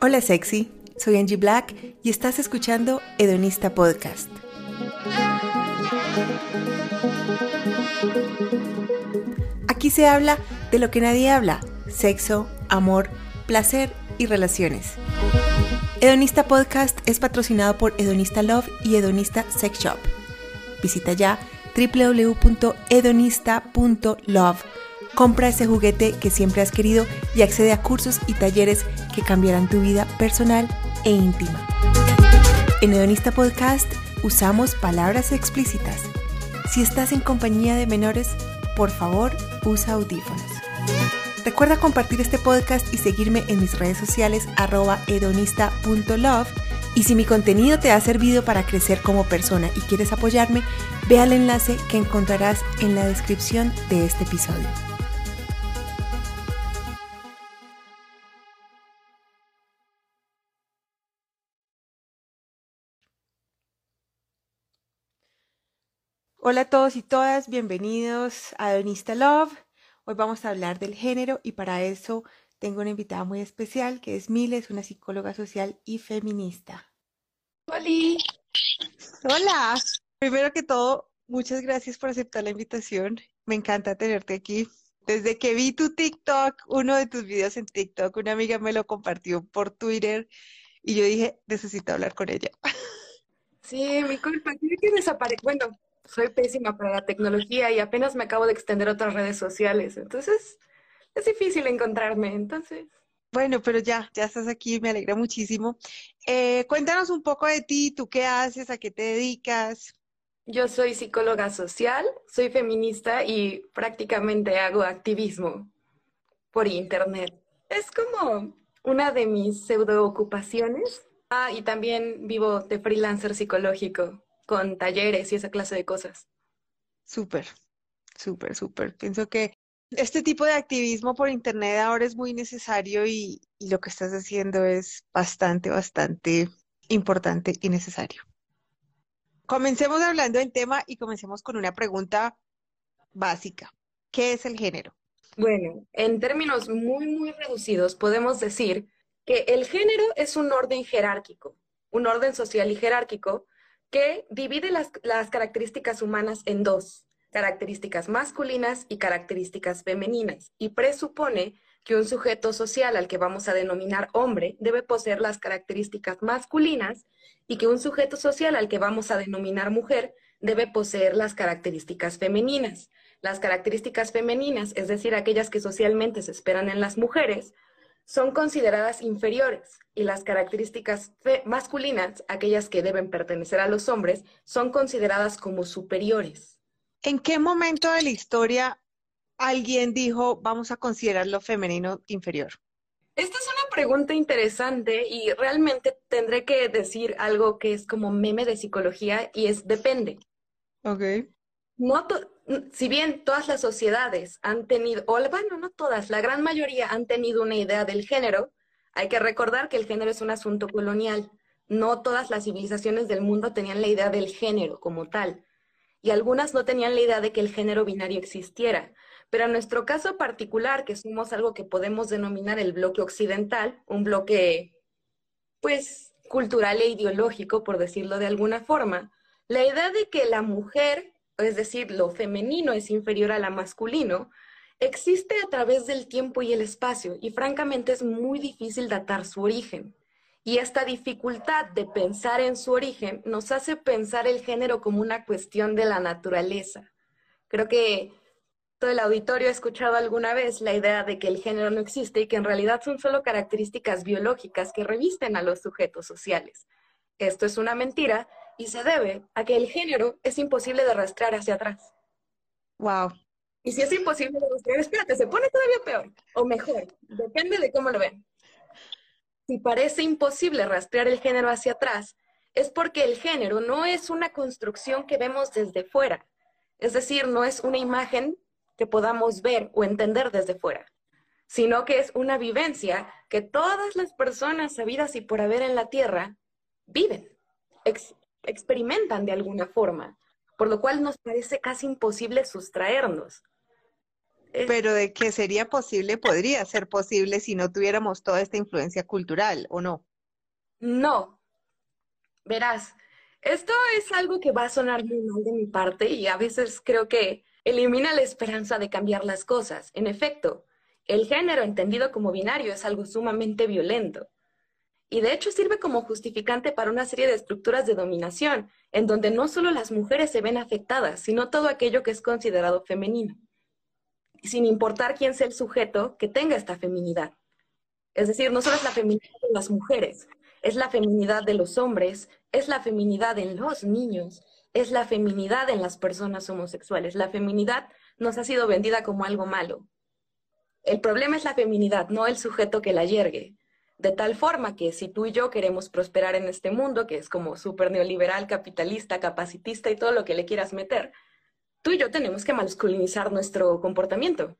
Hola sexy, soy Angie Black y estás escuchando Hedonista Podcast. Aquí se habla de lo que nadie habla, sexo, amor, placer y relaciones. Hedonista Podcast es patrocinado por Hedonista Love y Hedonista Sex Shop. Visita ya www.hedonista.love. Compra ese juguete que siempre has querido y accede a cursos y talleres que cambiarán tu vida personal e íntima. En Hedonista Podcast usamos palabras explícitas. Si estás en compañía de menores, por favor, usa audífonos. Recuerda compartir este podcast y seguirme en mis redes sociales arroba. Y si mi contenido te ha servido para crecer como persona y quieres apoyarme, ve al enlace que encontrarás en la descripción de este episodio. Hola a todos y todas, bienvenidos a Donista Love. Hoy vamos a hablar del género y para eso tengo una invitada muy especial que es Mile, es una psicóloga social y feminista. Hola. Hola. Primero que todo, muchas gracias por aceptar la invitación. Me encanta tenerte aquí. Desde que vi tu TikTok, uno de tus videos en TikTok, una amiga me lo compartió por Twitter y yo dije, necesito hablar con ella. Sí, mi culpa. Tiene que desaparecer. Bueno, soy pésima para la tecnología y apenas me acabo de extender otras redes sociales. Entonces, es difícil encontrarme. Entonces. Bueno, pero ya, ya estás aquí, me alegra muchísimo. Eh, cuéntanos un poco de ti, tú qué haces, a qué te dedicas. Yo soy psicóloga social, soy feminista y prácticamente hago activismo por internet. Es como una de mis pseudo ocupaciones. Ah, y también vivo de freelancer psicológico con talleres y esa clase de cosas. Súper, súper, súper. Pienso que este tipo de activismo por Internet ahora es muy necesario y, lo que estás haciendo es bastante, bastante importante y necesario. Comencemos hablando del tema y comencemos con una pregunta básica. ¿Qué es el género? Bueno, en términos muy, muy reducidos, podemos decir que el género es un orden jerárquico, un orden social y jerárquico que divide las, características humanas en dos, características masculinas y características femeninas, y presupone que un sujeto social al que vamos a denominar hombre debe poseer las características masculinas y que un sujeto social al que vamos a denominar mujer debe poseer las características femeninas. Las características femeninas, es decir, aquellas que socialmente se esperan en las mujeres, son consideradas inferiores y las características masculinas, aquellas que deben pertenecer a los hombres, son consideradas como superiores. ¿En qué momento de la historia alguien dijo vamos a considerar lo femenino inferior? Esta es una pregunta interesante y realmente tendré que decir algo que es como meme de psicología y es depende. Ok. No, si bien todas las sociedades han tenido, o bueno, no todas, la gran mayoría han tenido una idea del género, hay que recordar que el género es un asunto colonial. No todas las civilizaciones del mundo tenían la idea del género como tal, y algunas no tenían la idea de que el género binario existiera. Pero en nuestro caso particular, que somos algo que podemos denominar el bloque occidental, un bloque, pues, cultural e ideológico, por decirlo de alguna forma, la idea de que la mujer es decir, lo femenino es inferior a la masculino, existe a través del tiempo y el espacio y francamente es muy difícil datar su origen. Y esta dificultad de pensar en su origen nos hace pensar el género como una cuestión de la naturaleza. Creo que todo el auditorio ha escuchado alguna vez la idea de que el género no existe y que en realidad son solo características biológicas que revisten a los sujetos sociales. Esto es una mentira y se debe a que el género es imposible de rastrear hacia atrás. Wow. Y si es imposible de rastrear, espérate, se pone todavía peor o mejor, depende de cómo lo ven. Si parece imposible rastrear el género hacia atrás, es porque el género no es una construcción que vemos desde fuera, es decir, no es una imagen que podamos ver o entender desde fuera, sino que es una vivencia que todas las personas sabidas y por haber en la Tierra viven experimentan de alguna forma, por lo cual nos parece casi imposible sustraernos. Pero de que sería posible, podría ser posible si no tuviéramos toda esta influencia cultural, ¿o no? No. Verás, esto es algo que va a sonar muy mal de mi parte y a veces creo que elimina la esperanza de cambiar las cosas. En efecto, el género entendido como binario es algo sumamente violento. Y de hecho sirve como justificante para una serie de estructuras de dominación, en donde no solo las mujeres se ven afectadas, sino todo aquello que es considerado femenino, sin importar quién sea el sujeto que tenga esta feminidad. Es decir, no solo es la feminidad de las mujeres, es la feminidad de los hombres, es la feminidad en los niños, es la feminidad en las personas homosexuales. La feminidad nos ha sido vendida como algo malo. El problema es la feminidad, no el sujeto que la yergue. De tal forma que si tú y yo queremos prosperar en este mundo, que es como súper neoliberal, capitalista, capacitista y todo lo que le quieras meter, tú y yo tenemos que masculinizar nuestro comportamiento.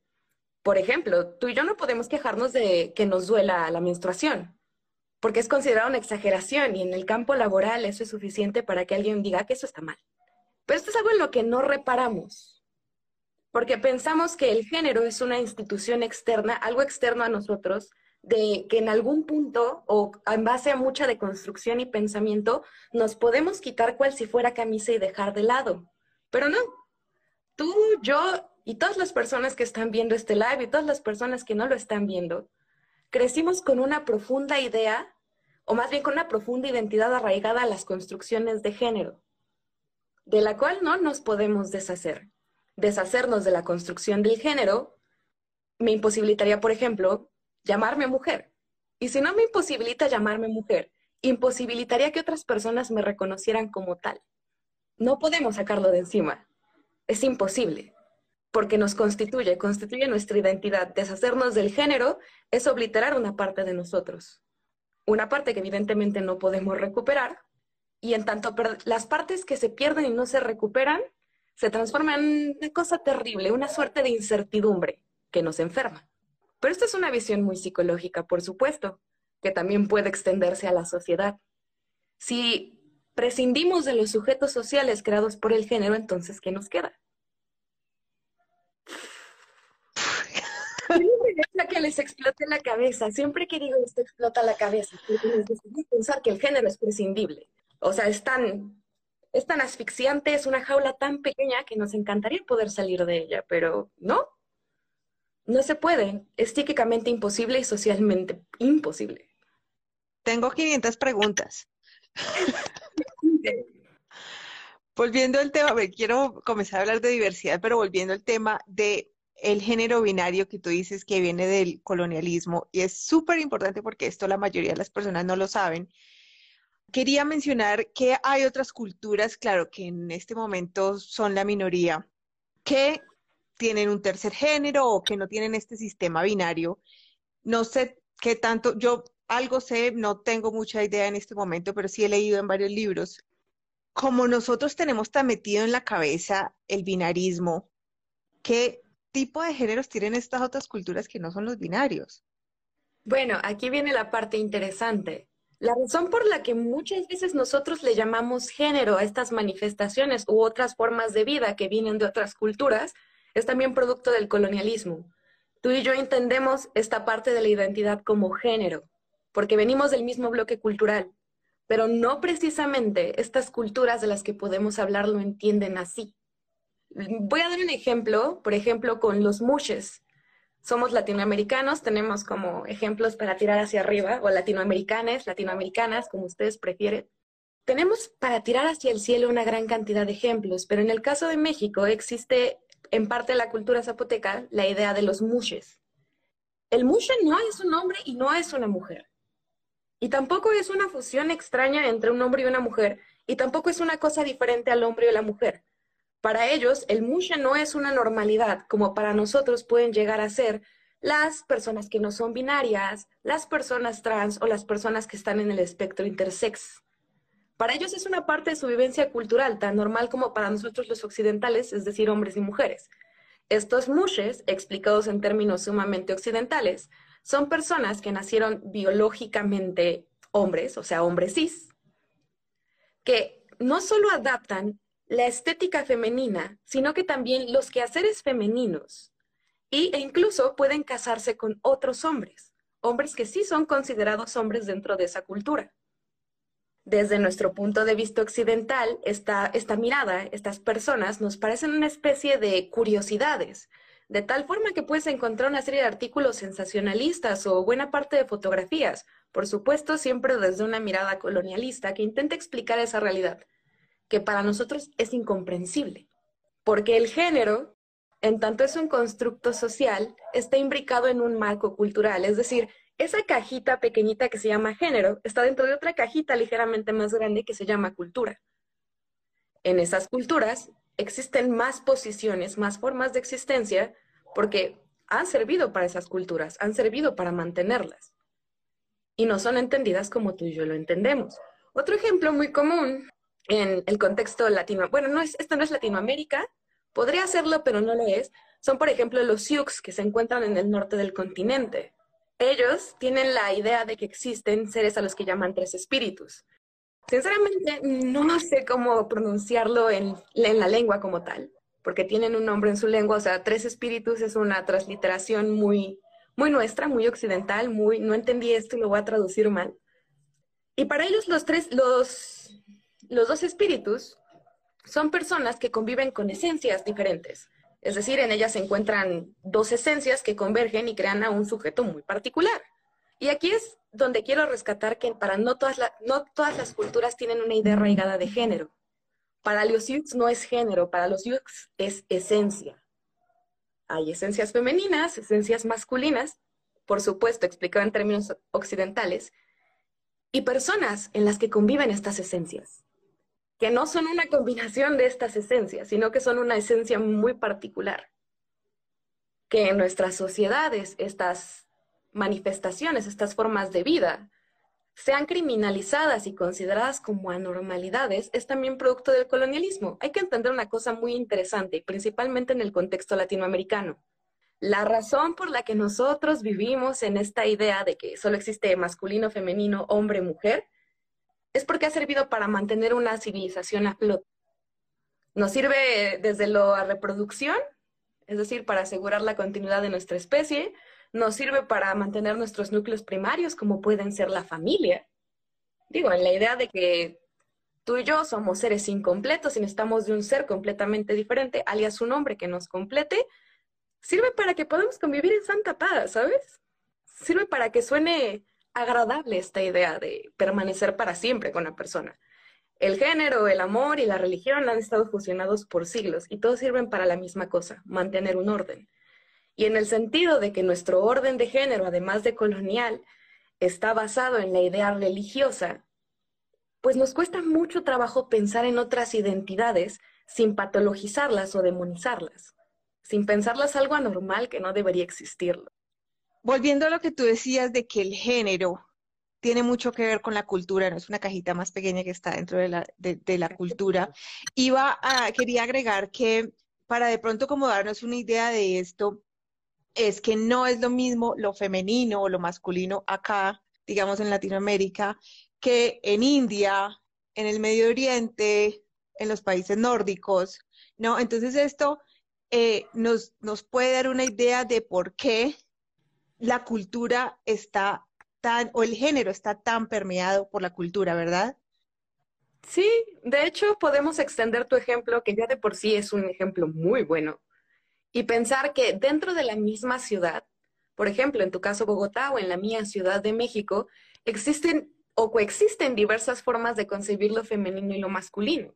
Por ejemplo, tú y yo no podemos quejarnos de que nos duela la menstruación, porque es considerado una exageración y en el campo laboral eso es suficiente para que alguien diga que eso está mal. Pero esto es algo en lo que no reparamos, porque pensamos que el género es una institución externa, algo externo a nosotros, de que en algún punto o en base a mucha deconstrucción y pensamiento nos podemos quitar cual si fuera camisa y dejar de lado. Pero no, tú, yo y todas las personas que están viendo este live y todas las personas que no lo están viendo, crecimos con una profunda idea, o más bien con una profunda identidad arraigada a las construcciones de género, de la cual no nos podemos deshacer. Deshacernos de la construcción del género me imposibilitaría, por ejemplo, llamarme mujer. Y si no me imposibilita llamarme mujer, imposibilitaría que otras personas me reconocieran como tal. No podemos sacarlo de encima. Es imposible, porque nos constituye, constituye nuestra identidad. Deshacernos del género es obliterar una parte de nosotros. Una parte que evidentemente no podemos recuperar. Y en tanto las partes que se pierden y no se recuperan, se transforman en una cosa terrible, una suerte de incertidumbre que nos enferma. Pero esta es una visión muy psicológica, por supuesto, que también puede extenderse a la sociedad. Si prescindimos de los sujetos sociales creados por el género, entonces, ¿qué nos queda? Siempre que les explote la cabeza, siempre que digo esto explota la cabeza, pensar que el género es prescindible. O sea, es tan, es tan asfixiante, es una jaula tan pequeña que nos encantaría poder salir de ella, pero no, no se puede, es psíquicamente imposible y socialmente imposible. Tengo 500 preguntas. volviendo al tema, quiero comenzar a hablar de diversidad, pero volviendo al tema de el género binario que tú dices que viene del colonialismo y es súper importante porque esto la mayoría de las personas no lo saben. Quería mencionar que hay otras culturas, claro, que en este momento son la minoría, que tienen un tercer género o que no tienen este sistema binario. No sé qué tanto, yo algo sé, no tengo mucha idea en este momento, pero sí he leído en varios libros. Como nosotros tenemos tan metido en la cabeza el binarismo, ¿qué tipo de géneros tienen estas otras culturas que no son los binarios? Bueno, aquí viene la parte interesante. La razón por la que muchas veces nosotros le llamamos género a estas manifestaciones u otras formas de vida que vienen de otras culturas es también producto del colonialismo. Tú y yo entendemos esta parte de la identidad como género, porque venimos del mismo bloque cultural, pero no precisamente estas culturas de las que podemos hablar lo entienden así. Voy a dar un ejemplo, por ejemplo, con los mushes. Somos latinoamericanos, tenemos como ejemplos para tirar hacia arriba, o latinoamericanas, latinoamericanas, como ustedes prefieren. Tenemos para tirar hacia el cielo una gran cantidad de ejemplos, pero en el caso de México existe en parte de la cultura zapoteca la idea de los mushes. El mushe no es un hombre y no es una mujer. Y tampoco es una fusión extraña entre un hombre y una mujer, y tampoco es una cosa diferente al hombre y la mujer. Para ellos, el mushe no es una normalidad, como para nosotros pueden llegar a ser las personas que no son binarias, las personas trans o las personas que están en el espectro intersex. Para ellos es una parte de su vivencia cultural, tan normal como para nosotros los occidentales, es decir, hombres y mujeres. Estos mushes, explicados en términos sumamente occidentales, son personas que nacieron biológicamente hombres, o sea, hombres cis, que no solo adaptan la estética femenina, sino que también los quehaceres femeninos. Y, e incluso pueden casarse con otros hombres, hombres que sí son considerados hombres dentro de esa cultura. Desde nuestro punto de vista occidental, esta, esta mirada, estas personas nos parecen una especie de curiosidades, de tal forma que puedes encontrar una serie de artículos sensacionalistas o buena parte de fotografías, por supuesto siempre desde una mirada colonialista que intenta explicar esa realidad, que para nosotros es incomprensible, porque el género, en tanto es un constructo social, está imbricado en un marco cultural, es decir, esa cajita pequeñita que se llama género está dentro de otra cajita ligeramente más grande que se llama cultura. En esas culturas existen más posiciones, más formas de existencia, porque han servido para esas culturas, han servido para mantenerlas. Y no son entendidas como tú y yo lo entendemos. Otro ejemplo muy común en el contexto latino, bueno, no es, esto no es Latinoamérica, podría serlo, pero no lo es, son por ejemplo los Sioux que se encuentran en el norte del continente ellos tienen la idea de que existen seres a los que llaman tres espíritus. Sinceramente, no sé cómo pronunciarlo en, la lengua como tal, porque tienen un nombre en su lengua. O sea, tres espíritus es una transliteración muy, muy nuestra, muy occidental, muy, no entendí esto y lo voy a traducir mal. Y para ellos los tres, los, los dos espíritus son personas que conviven con esencias diferentes. Es decir, en ellas se encuentran dos esencias que convergen y crean a un sujeto muy particular. Y aquí es donde quiero rescatar que para no todas, no todas las culturas tienen una idea arraigada de género. Para los Yux no es género, para los Yux es esencia. Hay esencias femeninas, esencias masculinas, por supuesto, explicado en términos occidentales, y personas en las que conviven estas esencias que no son una combinación de estas esencias, sino que son una esencia muy particular. Que en nuestras sociedades estas manifestaciones, estas formas de vida, sean criminalizadas y consideradas como anormalidades, es también producto del colonialismo. Hay que entender una cosa muy interesante, principalmente en el contexto latinoamericano. La razón por la que nosotros vivimos en esta idea de que solo existe masculino, femenino, hombre, mujer, es porque ha servido para mantener una civilización a flote. Nos sirve desde la reproducción, es decir, para asegurar la continuidad de nuestra especie, nos sirve para mantener nuestros núcleos primarios, como pueden ser la familia. Digo, en la idea de que tú y yo somos seres incompletos y necesitamos de un ser completamente diferente, alias un hombre que nos complete, sirve para que podamos convivir en santa paz, ¿sabes? Sirve para que suene agradable esta idea de permanecer para siempre con la persona. El género, el amor y la religión han estado fusionados por siglos y todos sirven para la misma cosa, mantener un orden. Y en el sentido de que nuestro orden de género, además de colonial, está basado en la idea religiosa, pues nos cuesta mucho trabajo pensar en otras identidades sin patologizarlas o demonizarlas, sin pensarlas algo anormal que no debería existirlo volviendo a lo que tú decías de que el género tiene mucho que ver con la cultura, no es una cajita más pequeña que está dentro de la, cultura. Iba a, quería agregar que para de pronto como darnos una idea de esto, es que no es lo mismo lo femenino o lo masculino acá, digamos en Latinoamérica, que en India, en el Medio Oriente, en los países nórdicos, ¿no? Entonces esto eh, nos, nos puede dar una idea de por qué la cultura está tan, o el género está tan permeado por la cultura, ¿verdad? Sí, de hecho podemos extender tu ejemplo, que ya de por sí es un ejemplo muy bueno, y pensar que dentro de la misma ciudad, por ejemplo, en tu caso Bogotá o en la mía Ciudad de México, existen o coexisten diversas formas de concebir lo femenino y lo masculino.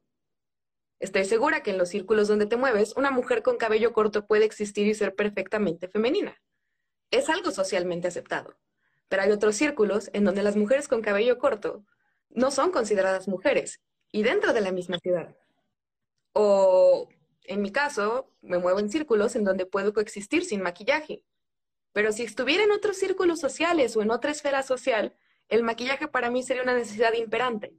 Estoy segura que en los círculos donde te mueves, una mujer con cabello corto puede existir y ser perfectamente femenina es algo socialmente aceptado. Pero hay otros círculos en donde las mujeres con cabello corto no son consideradas mujeres y dentro de la misma ciudad. O en mi caso, me muevo en círculos en donde puedo coexistir sin maquillaje. Pero si estuviera en otros círculos sociales o en otra esfera social, el maquillaje para mí sería una necesidad imperante.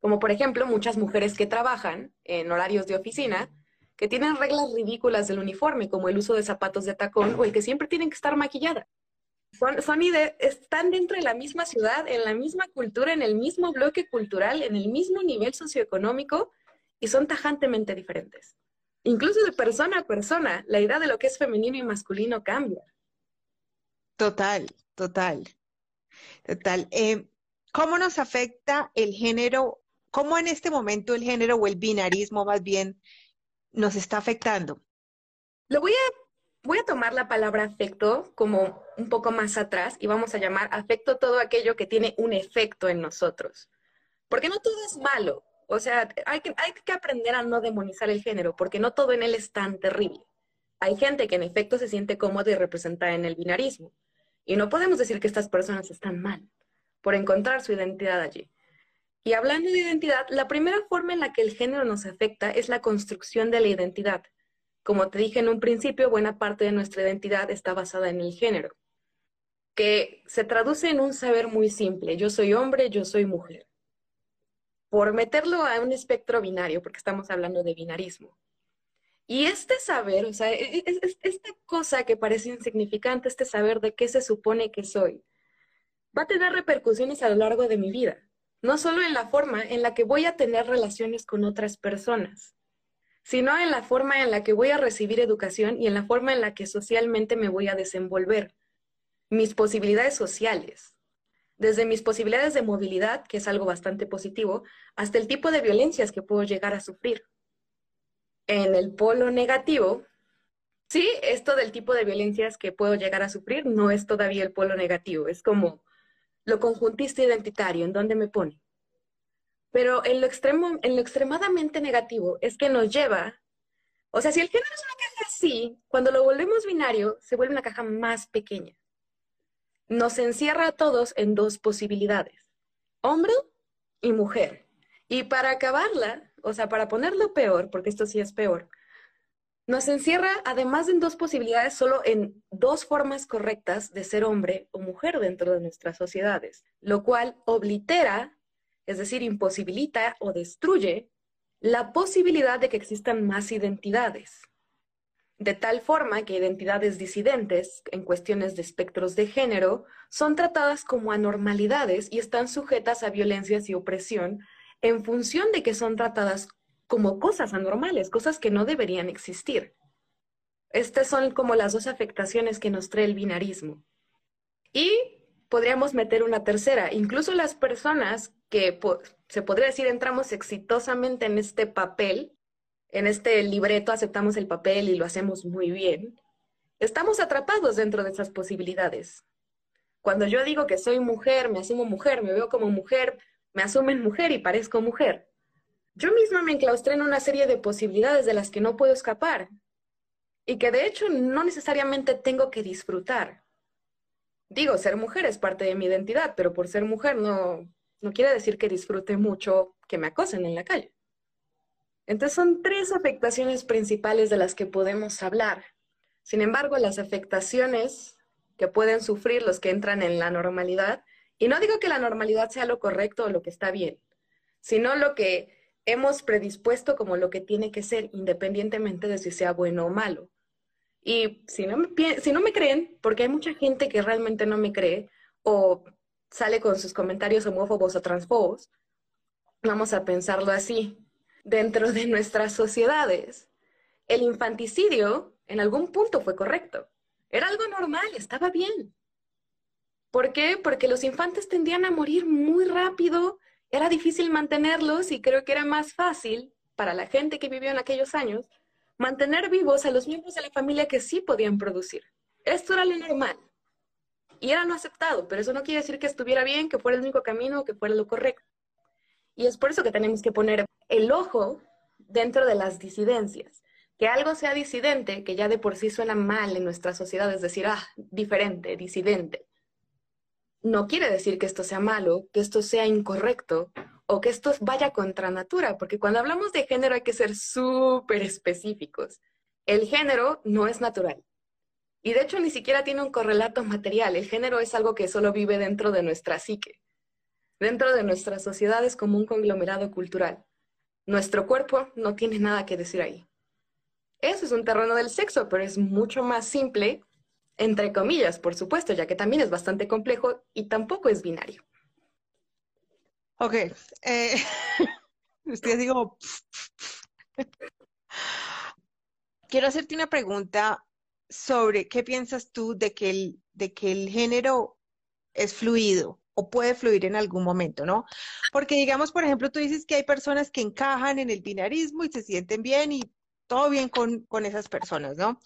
Como por ejemplo, muchas mujeres que trabajan en horarios de oficina que tienen reglas ridículas del uniforme, como el uso de zapatos de tacón o el que siempre tienen que estar maquillada. Son, son están dentro de la misma ciudad, en la misma cultura, en el mismo bloque cultural, en el mismo nivel socioeconómico y son tajantemente diferentes. Incluso de persona a persona, la idea de lo que es femenino y masculino cambia. Total, total, total. Eh, ¿Cómo nos afecta el género? ¿Cómo en este momento el género o el binarismo más bien nos está afectando? Lo voy a, voy a tomar la palabra afecto como un poco más atrás y vamos a llamar afecto todo aquello que tiene un efecto en nosotros. Porque no todo es malo. O sea, hay que, hay que aprender a no demonizar el género, porque no todo en él es tan terrible. Hay gente que en efecto se siente cómoda y representada en el binarismo. Y no podemos decir que estas personas están mal por encontrar su identidad allí. Y hablando de identidad, la primera forma en la que el género nos afecta es la construcción de la identidad. Como te dije en un principio, buena parte de nuestra identidad está basada en el género, que se traduce en un saber muy simple. Yo soy hombre, yo soy mujer por meterlo a un espectro binario, porque estamos hablando de binarismo. Y este saber, o sea, e, e, esta cosa que parece insignificante, este saber de qué se supone que soy, va a tener repercusiones a lo largo de mi vida, no solo en la forma en la que voy a tener relaciones con otras personas, sino en la forma en la que voy a recibir educación y en la forma en la que socialmente me voy a desenvolver, mis posibilidades sociales, desde mis posibilidades de movilidad, que es algo bastante positivo, hasta el tipo de violencias que puedo llegar a sufrir. En el polo negativo, sí, esto del tipo de violencias que puedo llegar a sufrir no es todavía el polo negativo, es como lo conjuntista identitario, en dónde me pone. Pero en lo, extremo, en lo extremadamente negativo es que nos lleva, o sea, si el género es una caja así, cuando lo volvemos binario, se vuelve una caja más pequeña nos encierra a todos en dos posibilidades, hombre y mujer. Y para acabarla, o sea, para ponerlo peor, porque esto sí es peor, nos encierra además en dos posibilidades, solo en dos formas correctas de ser hombre o mujer dentro de nuestras sociedades, lo cual oblitera, es decir, imposibilita o destruye la posibilidad de que existan más identidades. De tal forma que identidades disidentes en cuestiones de espectros de género son tratadas como anormalidades y están sujetas a violencias y opresión en función de que son tratadas como cosas anormales, cosas que no deberían existir. Estas son como las dos afectaciones que nos trae el binarismo. Y podríamos meter una tercera, incluso las personas que se podría decir entramos exitosamente en este papel en este libreto aceptamos el papel y lo hacemos muy bien, estamos atrapados dentro de esas posibilidades. Cuando yo digo que soy mujer, me asumo mujer, me veo como mujer, me asumen mujer y parezco mujer. Yo misma me enclaustré en una serie de posibilidades de las que no puedo escapar y que de hecho no necesariamente tengo que disfrutar. Digo, ser mujer es parte de mi identidad, pero por ser mujer no, no quiere decir que disfrute mucho que me acosen en la calle. Entonces son tres afectaciones principales de las que podemos hablar. Sin embargo, las afectaciones que pueden sufrir los que entran en la normalidad, y no digo que la normalidad sea lo correcto o lo que está bien, sino lo que hemos predispuesto como lo que tiene que ser, independientemente de si sea bueno o malo. Y si no me, si no me creen, porque hay mucha gente que realmente no me cree, o sale con sus comentarios homófobos o transfobos, vamos a pensarlo así dentro de nuestras sociedades, el infanticidio en algún punto fue correcto. Era algo normal, estaba bien. ¿Por qué? Porque los infantes tendían a morir muy rápido, era difícil mantenerlos y creo que era más fácil para la gente que vivió en aquellos años mantener vivos a los miembros de la familia que sí podían producir. Esto era lo normal. Y era no aceptado, pero eso no quiere decir que estuviera bien, que fuera el único camino, que fuera lo correcto. Y es por eso que tenemos que poner el ojo dentro de las disidencias. Que algo sea disidente, que ya de por sí suena mal en nuestra sociedad, es decir, ah, diferente, disidente. No quiere decir que esto sea malo, que esto sea incorrecto o que esto vaya contra natura, porque cuando hablamos de género hay que ser súper específicos. El género no es natural. Y de hecho ni siquiera tiene un correlato material. El género es algo que solo vive dentro de nuestra psique dentro de nuestras sociedades como un conglomerado cultural. Nuestro cuerpo no tiene nada que decir ahí. Eso es un terreno del sexo, pero es mucho más simple entre comillas, por supuesto, ya que también es bastante complejo y tampoco es binario. Ok, eh, así como... Quiero hacerte una pregunta sobre qué piensas tú de que el, de que el género es fluido o puede fluir en algún momento, ¿no? Porque digamos, por ejemplo, tú dices que hay personas que encajan en el binarismo y se sienten bien y todo bien con, con esas personas, ¿no?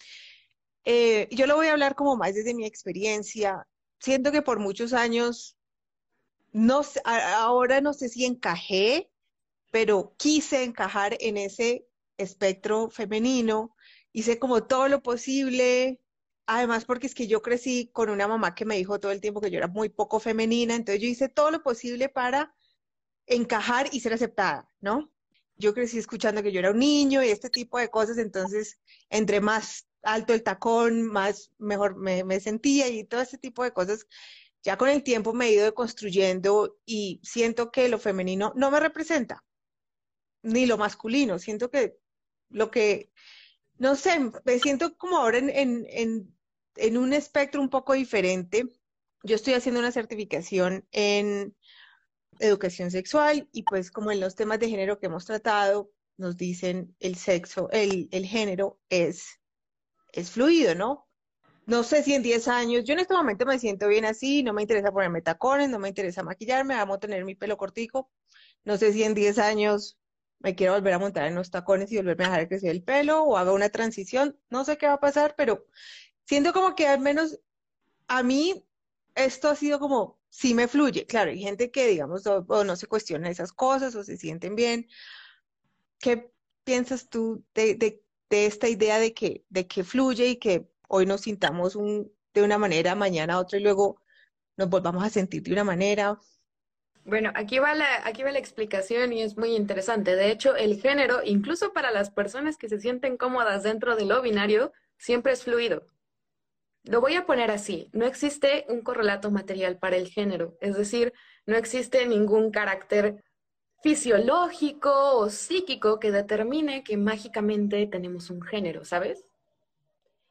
Eh, yo lo voy a hablar como más desde mi experiencia. Siento que por muchos años, no ahora no sé si encajé, pero quise encajar en ese espectro femenino, hice como todo lo posible, además porque es que yo crecí con una mamá que me dijo todo el tiempo que yo era muy poco femenina, entonces yo hice todo lo posible para encajar y ser aceptada, ¿no? Yo crecí escuchando que yo era un niño y este tipo de cosas, entonces entre más alto el tacón, más mejor me, sentía y todo ese tipo de cosas. Ya con el tiempo me he ido construyendo y siento que lo femenino no me representa, ni lo masculino. Siento que lo que, no sé, me siento como ahora en, en, en, en un espectro un poco diferente. Yo estoy haciendo una certificación en educación sexual y pues como en los temas de género que hemos tratado, nos dicen el sexo, el, el género es es fluido, ¿no? No sé si en 10 años, yo en este momento me siento bien así, no me interesa ponerme tacones, no me interesa maquillarme, amo tener mi pelo cortico. No sé si en 10 años me quiero volver a montar en los tacones y volverme a dejar crecer el pelo o haga una transición, no sé qué va a pasar, pero siento como que al menos a mí esto ha sido como, sí me fluye. Claro, hay gente que, digamos, o, no se cuestiona esas cosas o se sienten bien. ¿Qué piensas tú de, de de esta idea de que, de que fluye y que hoy nos sintamos de una manera, mañana otra y luego nos volvamos a sentir de una manera. Bueno, aquí va, aquí va la explicación y es muy interesante. De hecho, el género, incluso para las personas que se sienten cómodas dentro de lo binario, siempre es fluido. Lo voy a poner así, no existe un correlato material para el género, es decir, no existe ningún carácter fisiológico o psíquico que determine que mágicamente tenemos un género, ¿sabes?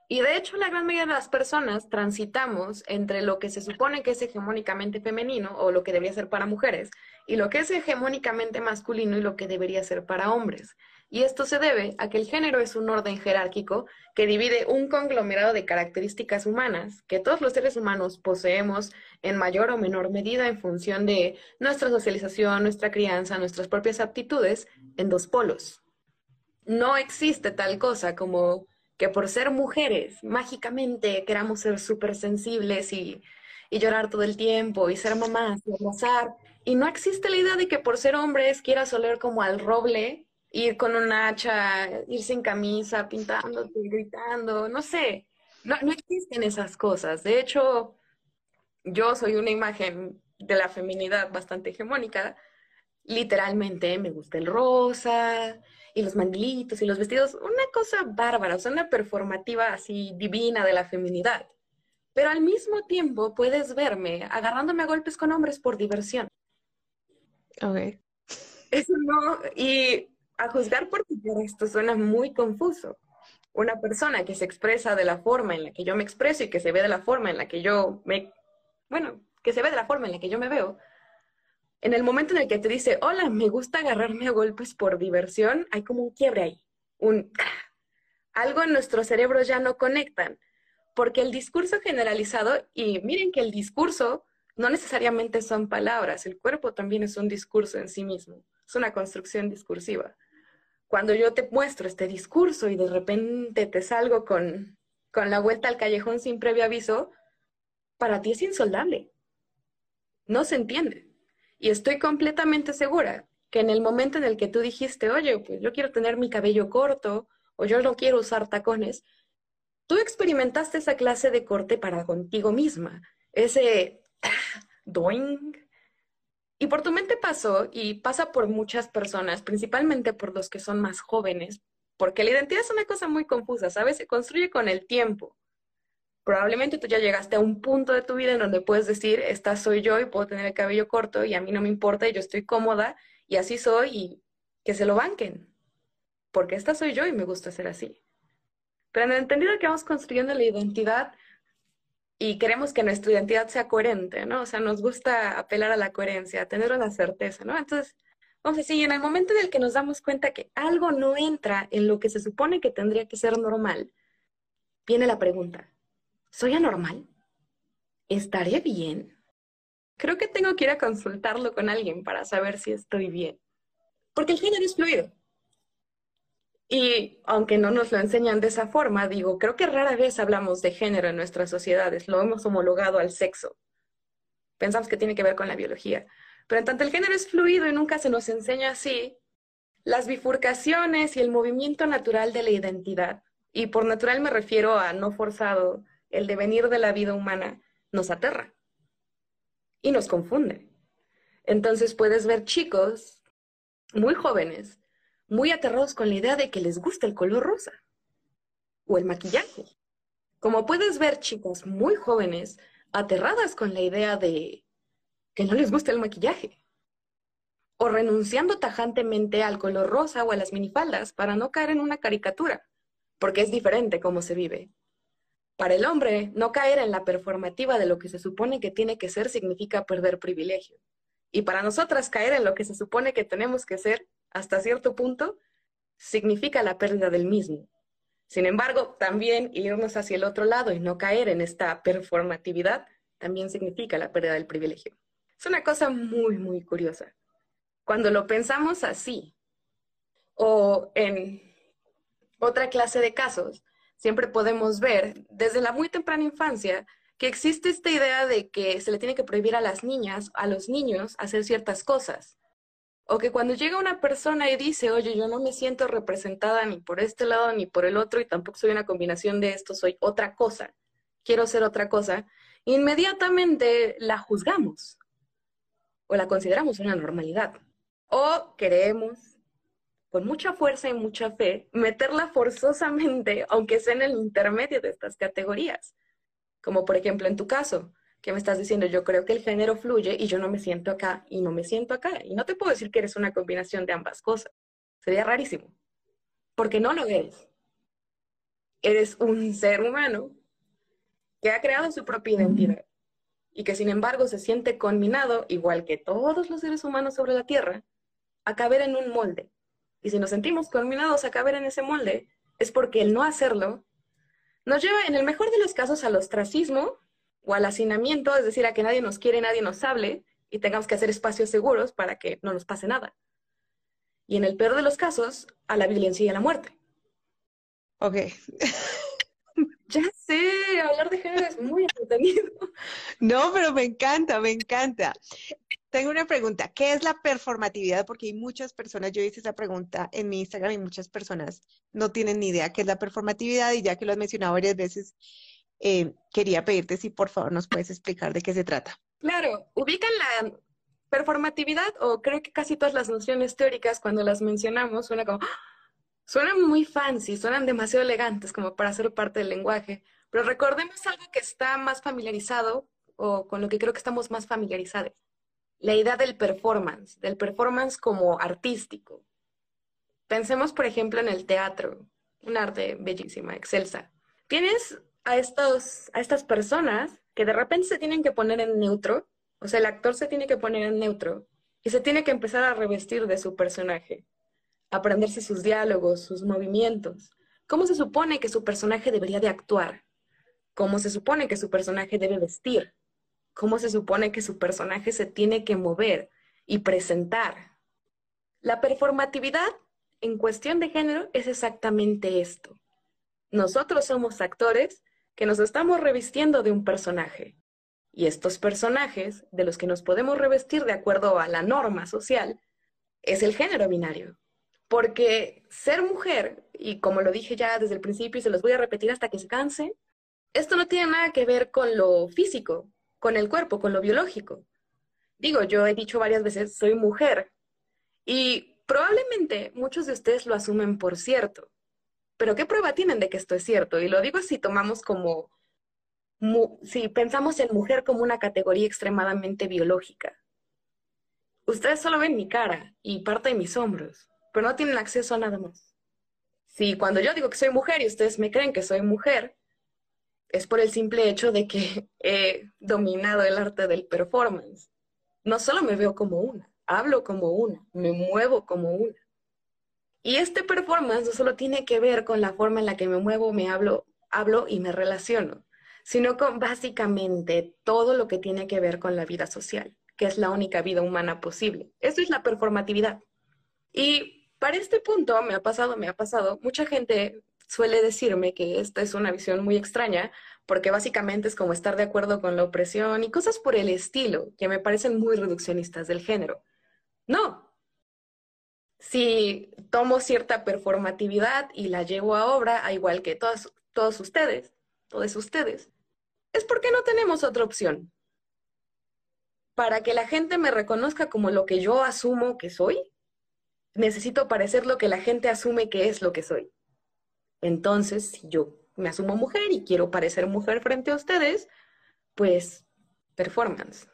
Y de hecho la gran mayoría de las personas transitamos entre lo que se supone que es hegemónicamente femenino o lo que debería ser para mujeres y lo que es hegemónicamente masculino y lo que debería ser para hombres. Y esto se debe a que el género es un orden jerárquico que divide un conglomerado de características humanas que todos los seres humanos poseemos en mayor o menor medida en función de nuestra socialización, nuestra crianza, nuestras propias aptitudes en dos polos. No existe tal cosa como que por ser mujeres mágicamente queramos ser súper sensibles y, y llorar todo el tiempo y ser mamás y abrazar. Y no existe la idea de que por ser hombres quieras oler como al roble ir con un hacha, ir sin camisa, pintándote, gritando, no sé, no, no existen esas cosas. De hecho, yo soy una imagen de la feminidad bastante hegemónica. Literalmente me gusta el rosa y los mandilitos y los vestidos, una cosa bárbara, o sea, una performativa así divina de la feminidad. Pero al mismo tiempo puedes verme agarrándome a golpes con hombres por diversión. Ok. Eso no, y a juzgar por esto suena muy confuso. Una persona que se expresa de la forma en la que yo me expreso y que se ve de la forma en la que yo me, bueno, que se ve de la forma en la que yo me veo, en el momento en el que te dice, hola, me gusta agarrarme a golpes por diversión, hay como un quiebre ahí, un algo en nuestro cerebro ya no conectan, porque el discurso generalizado, y miren que el discurso no necesariamente son palabras, el cuerpo también es un discurso en sí mismo, es una construcción discursiva cuando yo te muestro este discurso y de repente te salgo con, con la vuelta al callejón sin previo aviso, para ti es insoldable. No se entiende. Y estoy completamente segura que en el momento en el que tú dijiste, oye, pues yo quiero tener mi cabello corto o yo no quiero usar tacones, tú experimentaste esa clase de corte para contigo misma, ese doing, y por tu mente pasó y pasa por muchas personas, principalmente por los que son más jóvenes, porque la identidad es una cosa muy confusa, ¿sabes? Se construye con el tiempo. Probablemente tú ya llegaste a un punto de tu vida en donde puedes decir, esta soy yo y puedo tener el cabello corto y a mí no me importa y yo estoy cómoda y así soy y que se lo banquen. Porque esta soy yo y me gusta ser así. Pero en el entendido que vamos construyendo la identidad, y queremos que nuestra identidad sea coherente, ¿no? O sea, nos gusta apelar a la coherencia, tener una certeza, ¿no? Entonces, vamos a decir, en el momento en el que nos damos cuenta que algo no entra en lo que se supone que tendría que ser normal, viene la pregunta, ¿soy anormal? ¿Estaré bien? Creo que tengo que ir a consultarlo con alguien para saber si estoy bien. Porque el género es fluido. Y aunque no nos lo enseñan de esa forma, digo, creo que rara vez hablamos de género en nuestras sociedades, lo hemos homologado al sexo. Pensamos que tiene que ver con la biología. Pero en tanto el género es fluido y nunca se nos enseña así, las bifurcaciones y el movimiento natural de la identidad, y por natural me refiero a no forzado, el devenir de la vida humana, nos aterra y nos confunde. Entonces puedes ver chicos muy jóvenes muy aterrados con la idea de que les gusta el color rosa o el maquillaje. Como puedes ver, chicos muy jóvenes aterradas con la idea de que no les gusta el maquillaje. O renunciando tajantemente al color rosa o a las minifaldas para no caer en una caricatura, porque es diferente cómo se vive. Para el hombre, no caer en la performativa de lo que se supone que tiene que ser significa perder privilegio. Y para nosotras caer en lo que se supone que tenemos que ser hasta cierto punto, significa la pérdida del mismo. Sin embargo, también irnos hacia el otro lado y no caer en esta performatividad también significa la pérdida del privilegio. Es una cosa muy, muy curiosa. Cuando lo pensamos así, o en otra clase de casos, siempre podemos ver desde la muy temprana infancia que existe esta idea de que se le tiene que prohibir a las niñas, a los niños, hacer ciertas cosas. O que cuando llega una persona y dice, oye, yo no me siento representada ni por este lado ni por el otro y tampoco soy una combinación de esto, soy otra cosa, quiero ser otra cosa, inmediatamente la juzgamos o la consideramos una normalidad. O queremos, con mucha fuerza y mucha fe, meterla forzosamente, aunque sea en el intermedio de estas categorías. Como por ejemplo en tu caso, que me estás diciendo, yo creo que el género fluye y yo no me siento acá y no me siento acá. Y no te puedo decir que eres una combinación de ambas cosas. Sería rarísimo. Porque no lo eres. Eres un ser humano que ha creado su propia identidad y que sin embargo se siente conminado, igual que todos los seres humanos sobre la Tierra, a caber en un molde. Y si nos sentimos conminados a caber en ese molde, es porque el no hacerlo nos lleva, en el mejor de los casos, al ostracismo o al hacinamiento, es decir, a que nadie nos quiere, nadie nos hable y tengamos que hacer espacios seguros para que no nos pase nada. Y en el peor de los casos, a la violencia y a la muerte. Ok. ya sé, hablar de género es muy entretenido. No, pero me encanta, me encanta. Tengo una pregunta, ¿qué es la performatividad? Porque hay muchas personas, yo hice esa pregunta en mi Instagram y muchas personas no tienen ni idea qué es la performatividad y ya que lo has mencionado varias veces, eh, quería pedirte si por favor nos puedes explicar de qué se trata. Claro, ubican la performatividad o creo que casi todas las nociones teóricas cuando las mencionamos suena como, ¡ah! suenan muy fancy, suenan demasiado elegantes como para ser parte del lenguaje, pero recordemos algo que está más familiarizado o con lo que creo que estamos más familiarizados, la idea del performance, del performance como artístico. Pensemos, por ejemplo, en el teatro, un arte bellísima, excelsa. Tienes a, estos, a estas personas que de repente se tienen que poner en neutro, o sea, el actor se tiene que poner en neutro y se tiene que empezar a revestir de su personaje, aprenderse sus diálogos, sus movimientos, cómo se supone que su personaje debería de actuar, cómo se supone que su personaje debe vestir, cómo se supone que su personaje se tiene que mover y presentar. La performatividad en cuestión de género es exactamente esto. Nosotros somos actores que nos estamos revistiendo de un personaje. Y estos personajes, de los que nos podemos revestir de acuerdo a la norma social, es el género binario. Porque ser mujer, y como lo dije ya desde el principio y se los voy a repetir hasta que se canse, esto no tiene nada que ver con lo físico, con el cuerpo, con lo biológico. Digo, yo he dicho varias veces, soy mujer. Y probablemente muchos de ustedes lo asumen por cierto. Pero ¿qué prueba tienen de que esto es cierto? Y lo digo si tomamos como, si pensamos en mujer como una categoría extremadamente biológica. Ustedes solo ven mi cara y parte de mis hombros, pero no tienen acceso a nada más. Si cuando yo digo que soy mujer y ustedes me creen que soy mujer, es por el simple hecho de que he dominado el arte del performance. No solo me veo como una, hablo como una, me muevo como una. Y este performance no solo tiene que ver con la forma en la que me muevo, me hablo, hablo y me relaciono, sino con básicamente todo lo que tiene que ver con la vida social, que es la única vida humana posible. Eso es la performatividad. Y para este punto me ha pasado, me ha pasado, mucha gente suele decirme que esta es una visión muy extraña, porque básicamente es como estar de acuerdo con la opresión y cosas por el estilo, que me parecen muy reduccionistas del género. No, si tomo cierta performatividad y la llevo a obra, a igual que todos, todos ustedes, todos ustedes, es porque no tenemos otra opción. Para que la gente me reconozca como lo que yo asumo que soy, necesito parecer lo que la gente asume que es lo que soy. Entonces, si yo me asumo mujer y quiero parecer mujer frente a ustedes, pues performance.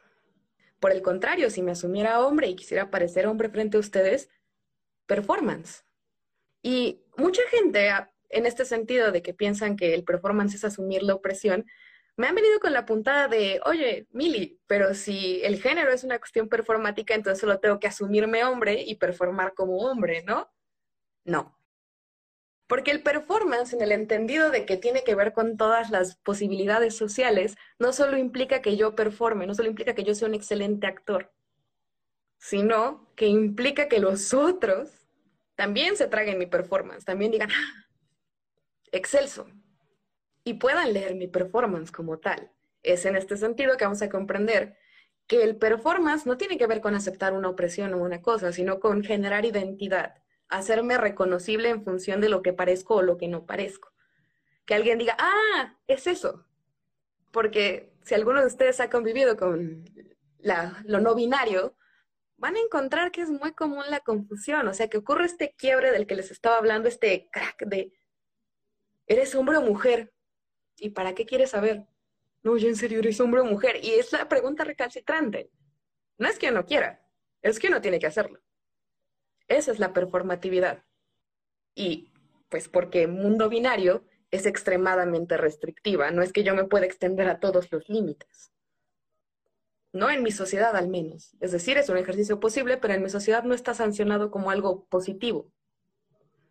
Por el contrario, si me asumiera hombre y quisiera parecer hombre frente a ustedes, performance. Y mucha gente, en este sentido de que piensan que el performance es asumir la opresión, me han venido con la puntada de, oye, Mili, pero si el género es una cuestión performática, entonces solo tengo que asumirme hombre y performar como hombre, ¿no? No. Porque el performance, en el entendido de que tiene que ver con todas las posibilidades sociales, no solo implica que yo performe, no solo implica que yo sea un excelente actor, sino que implica que los otros también se traguen mi performance, también digan, ¡Ah! excelso, y puedan leer mi performance como tal. Es en este sentido que vamos a comprender que el performance no tiene que ver con aceptar una opresión o una cosa, sino con generar identidad, hacerme reconocible en función de lo que parezco o lo que no parezco. Que alguien diga, ah, es eso. Porque si alguno de ustedes ha convivido con lo no binario, van a encontrar que es muy común la confusión, o sea, que ocurre este quiebre del que les estaba hablando, este crack de, ¿eres hombre o mujer? ¿Y para qué quieres saber? No, yo en serio, ¿eres hombre o mujer? Y es la pregunta recalcitrante. No es que no quiera, es que uno tiene que hacerlo. Esa es la performatividad. Y pues porque mundo binario es extremadamente restrictiva, no es que yo me pueda extender a todos los límites no en mi sociedad al menos. Es decir, es un ejercicio posible, pero en mi sociedad no está sancionado como algo positivo.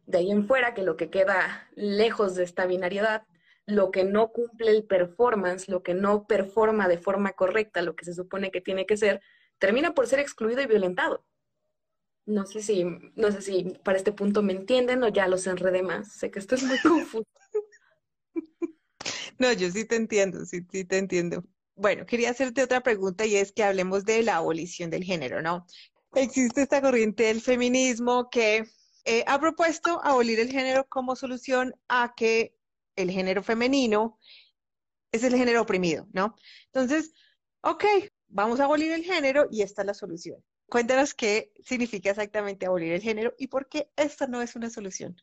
De ahí en fuera, que lo que queda lejos de esta binariedad, lo que no cumple el performance, lo que no performa de forma correcta lo que se supone que tiene que ser, termina por ser excluido y violentado. No sé si, no sé si para este punto me entienden o ya los enredé más. Sé que esto es muy confuso. No, yo sí te entiendo, sí, sí te entiendo bueno, quería hacerte otra pregunta y es que hablemos de la abolición del género, ¿no? Existe esta corriente del feminismo que eh, ha propuesto abolir el género como solución a que el género femenino es el género oprimido, ¿no? Entonces, ok, vamos a abolir el género y esta es la solución. Cuéntanos qué significa exactamente abolir el género y por qué esta no es una solución.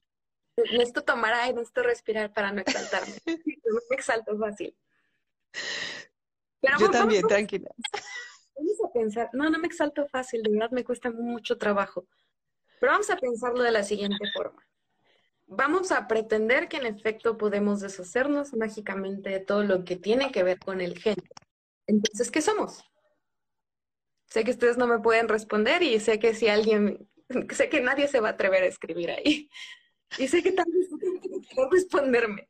Necesito tomar aire, necesito respirar para no exaltarme. no me exalto fácil. Yo también, tranquila. Vamos a pensar, no, no me exalto fácil, de verdad me cuesta mucho trabajo. Pero vamos a pensarlo de la siguiente forma. Vamos a pretender que en efecto podemos deshacernos mágicamente de todo lo que tiene que ver con el género. Entonces, ¿qué somos? Sé que ustedes no me pueden responder y sé que si alguien, sé que nadie se va a atrever a escribir ahí. Y sé que también no responderme.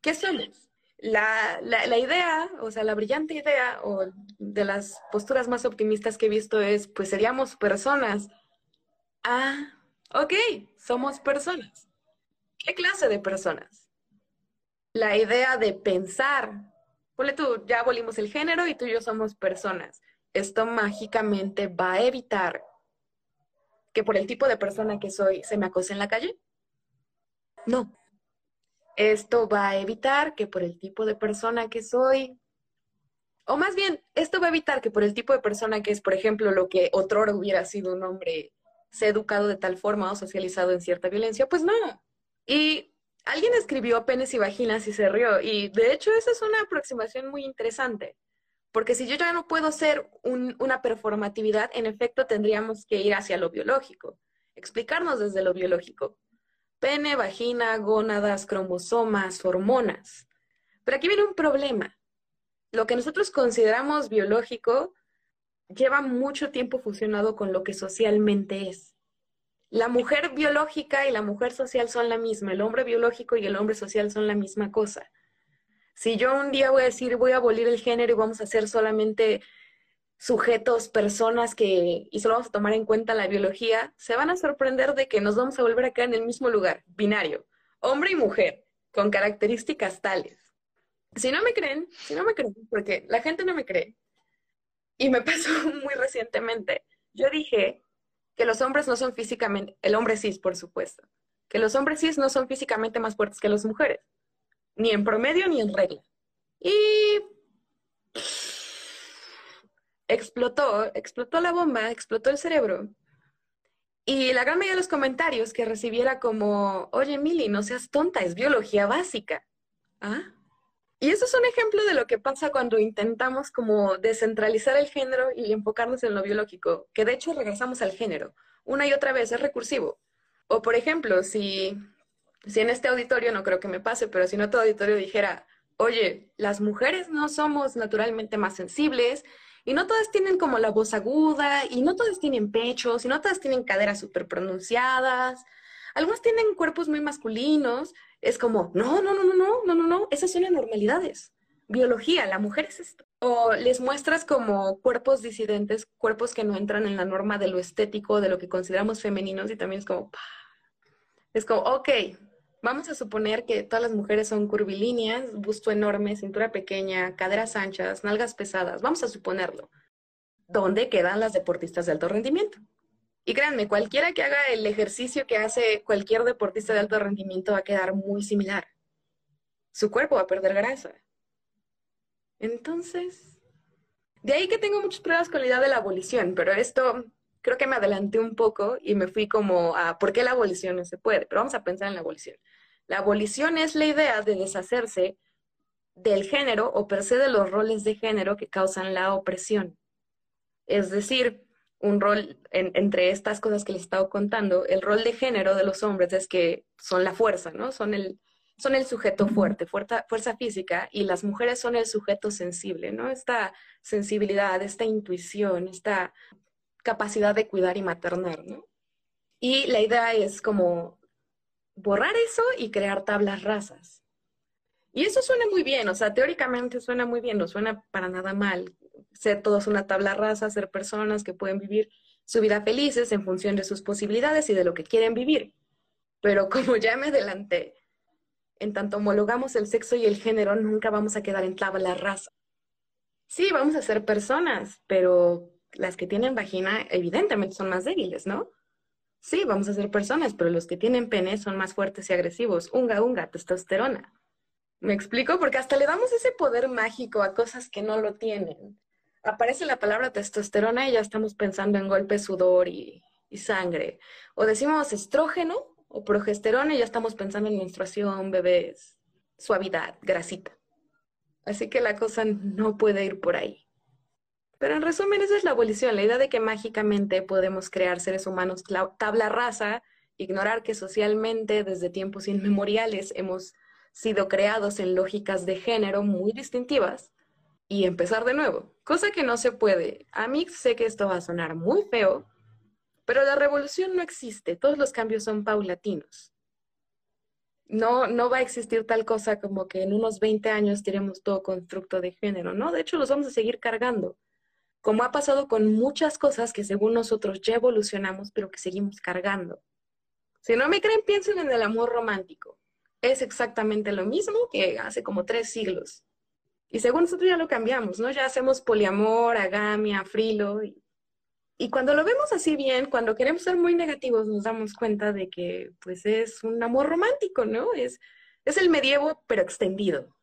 ¿Qué somos? La, la, idea, o sea, la brillante idea o de las posturas más optimistas que he visto es, pues seríamos personas. Ah, ok, somos personas. ¿Qué clase de personas? La idea de pensar, ponle tú, ya abolimos el género y tú y yo somos personas. Esto mágicamente va a evitar que por el tipo de persona que soy se me acose en la calle. No, esto va a evitar que por el tipo de persona que soy, o más bien, esto va a evitar que por el tipo de persona que es, por ejemplo, lo que otrora hubiera sido un hombre, sea educado de tal forma o socializado en cierta violencia, pues no. Y alguien escribió penes y vaginas y se rió, y de hecho esa es una aproximación muy interesante. Porque si yo ya no puedo ser una performatividad, en efecto tendríamos que ir hacia lo biológico, explicarnos desde lo biológico pene, vagina, gónadas, cromosomas, hormonas. Pero aquí viene un problema. Lo que nosotros consideramos biológico lleva mucho tiempo fusionado con lo que socialmente es. La mujer biológica y la mujer social son la misma, el hombre biológico y el hombre social son la misma cosa. Si yo un día voy a decir voy a abolir el género y vamos a ser solamente sujetos, personas que, y solo vamos a tomar en cuenta la biología, se van a sorprender de que nos vamos a volver a quedar en el mismo lugar, binario, hombre y mujer, con características tales. Si no me creen, si no me creen, porque la gente no me cree, y me pasó muy recientemente, yo dije que los hombres no son físicamente, el hombre cis, por supuesto, que los hombres cis no son físicamente más fuertes que las mujeres, ni en promedio ni en regla. Y explotó, explotó la bomba, explotó el cerebro. Y la gran mayoría de los comentarios que recibiera como, oye, Mili, no seas tonta, es biología básica. ¿Ah? Y eso es un ejemplo de lo que pasa cuando intentamos como descentralizar el género y enfocarnos en lo biológico, que de hecho regresamos al género. Una y otra vez es recursivo. O por ejemplo, si, si en este auditorio, no creo que me pase, pero si en otro auditorio dijera, oye, las mujeres no somos naturalmente más sensibles y no todas tienen como la voz aguda, y no todas tienen pechos, y no todas tienen caderas súper pronunciadas. Algunas tienen cuerpos muy masculinos. Es como, no, no, no, no, no, no, no, no, esas son anormalidades. Biología, la mujer es esto. O les muestras como cuerpos disidentes, cuerpos que no entran en la norma de lo estético, de lo que consideramos femeninos, y también es como, es como, ok, vamos a suponer que todas las mujeres son curvilíneas, busto enorme, cintura pequeña, caderas anchas, nalgas pesadas, vamos a suponerlo. ¿Dónde quedan las deportistas de alto rendimiento? Y créanme, cualquiera que haga el ejercicio que hace cualquier deportista de alto rendimiento va a quedar muy similar. Su cuerpo va a perder grasa. Entonces, de ahí que tengo muchas pruebas con la idea de la abolición, pero esto creo que me adelanté un poco y me fui como a por qué la abolición no se puede, pero vamos a pensar en la abolición. La abolición es la idea de deshacerse del género o per se de los roles de género que causan la opresión. Es decir, un rol entre estas cosas que les he estado contando, el rol de género de los hombres es que son la fuerza, ¿no? Son el, son el sujeto fuerte, fuerza, fuerza física, y las mujeres son el sujeto sensible, ¿no? Esta sensibilidad, esta intuición, esta capacidad de cuidar y maternar, ¿no? Y la idea es como borrar eso y crear tablas rasas. Y eso suena muy bien, o sea, teóricamente suena muy bien, no suena para nada mal. Ser todos una tabla rasa, ser personas que pueden vivir su vida felices en función de sus posibilidades y de lo que quieren vivir. Pero como ya me adelanté, en tanto homologamos el sexo y el género, nunca vamos a quedar en tabla rasa. Sí, vamos a ser personas, pero las que tienen vagina evidentemente son más débiles, ¿no? Sí, vamos a ser personas, pero los que tienen pene son más fuertes y agresivos. Unga, unga, testosterona. ¿Me explico? Porque hasta le damos ese poder mágico a cosas que no lo tienen. Aparece la palabra testosterona y ya estamos pensando en golpe, sudor y, y sangre. O decimos estrógeno o progesterona y ya estamos pensando en menstruación, bebés, suavidad, grasita. Así que la cosa no puede ir por ahí. Pero en resumen, esa es la abolición, la idea de que mágicamente podemos crear seres humanos tabla rasa, ignorar que socialmente desde tiempos inmemoriales hemos sido creados en lógicas de género muy distintivas y empezar de nuevo, cosa que no se puede. A mí sé que esto va a sonar muy feo, pero la revolución no existe, todos los cambios son paulatinos. No, no va a existir tal cosa como que en unos 20 años tenemos todo constructo de género, ¿no? De hecho, los vamos a seguir cargando como ha pasado con muchas cosas que según nosotros ya evolucionamos, pero que seguimos cargando. Si no me creen, piensen en el amor romántico. Es exactamente lo mismo que hace como tres siglos. Y según nosotros ya lo cambiamos, ¿no? Ya hacemos poliamor, agamia, frilo. Y, y cuando lo vemos así bien, cuando queremos ser muy negativos, nos damos cuenta de que pues es un amor romántico, ¿no? Es, es el medievo, pero extendido.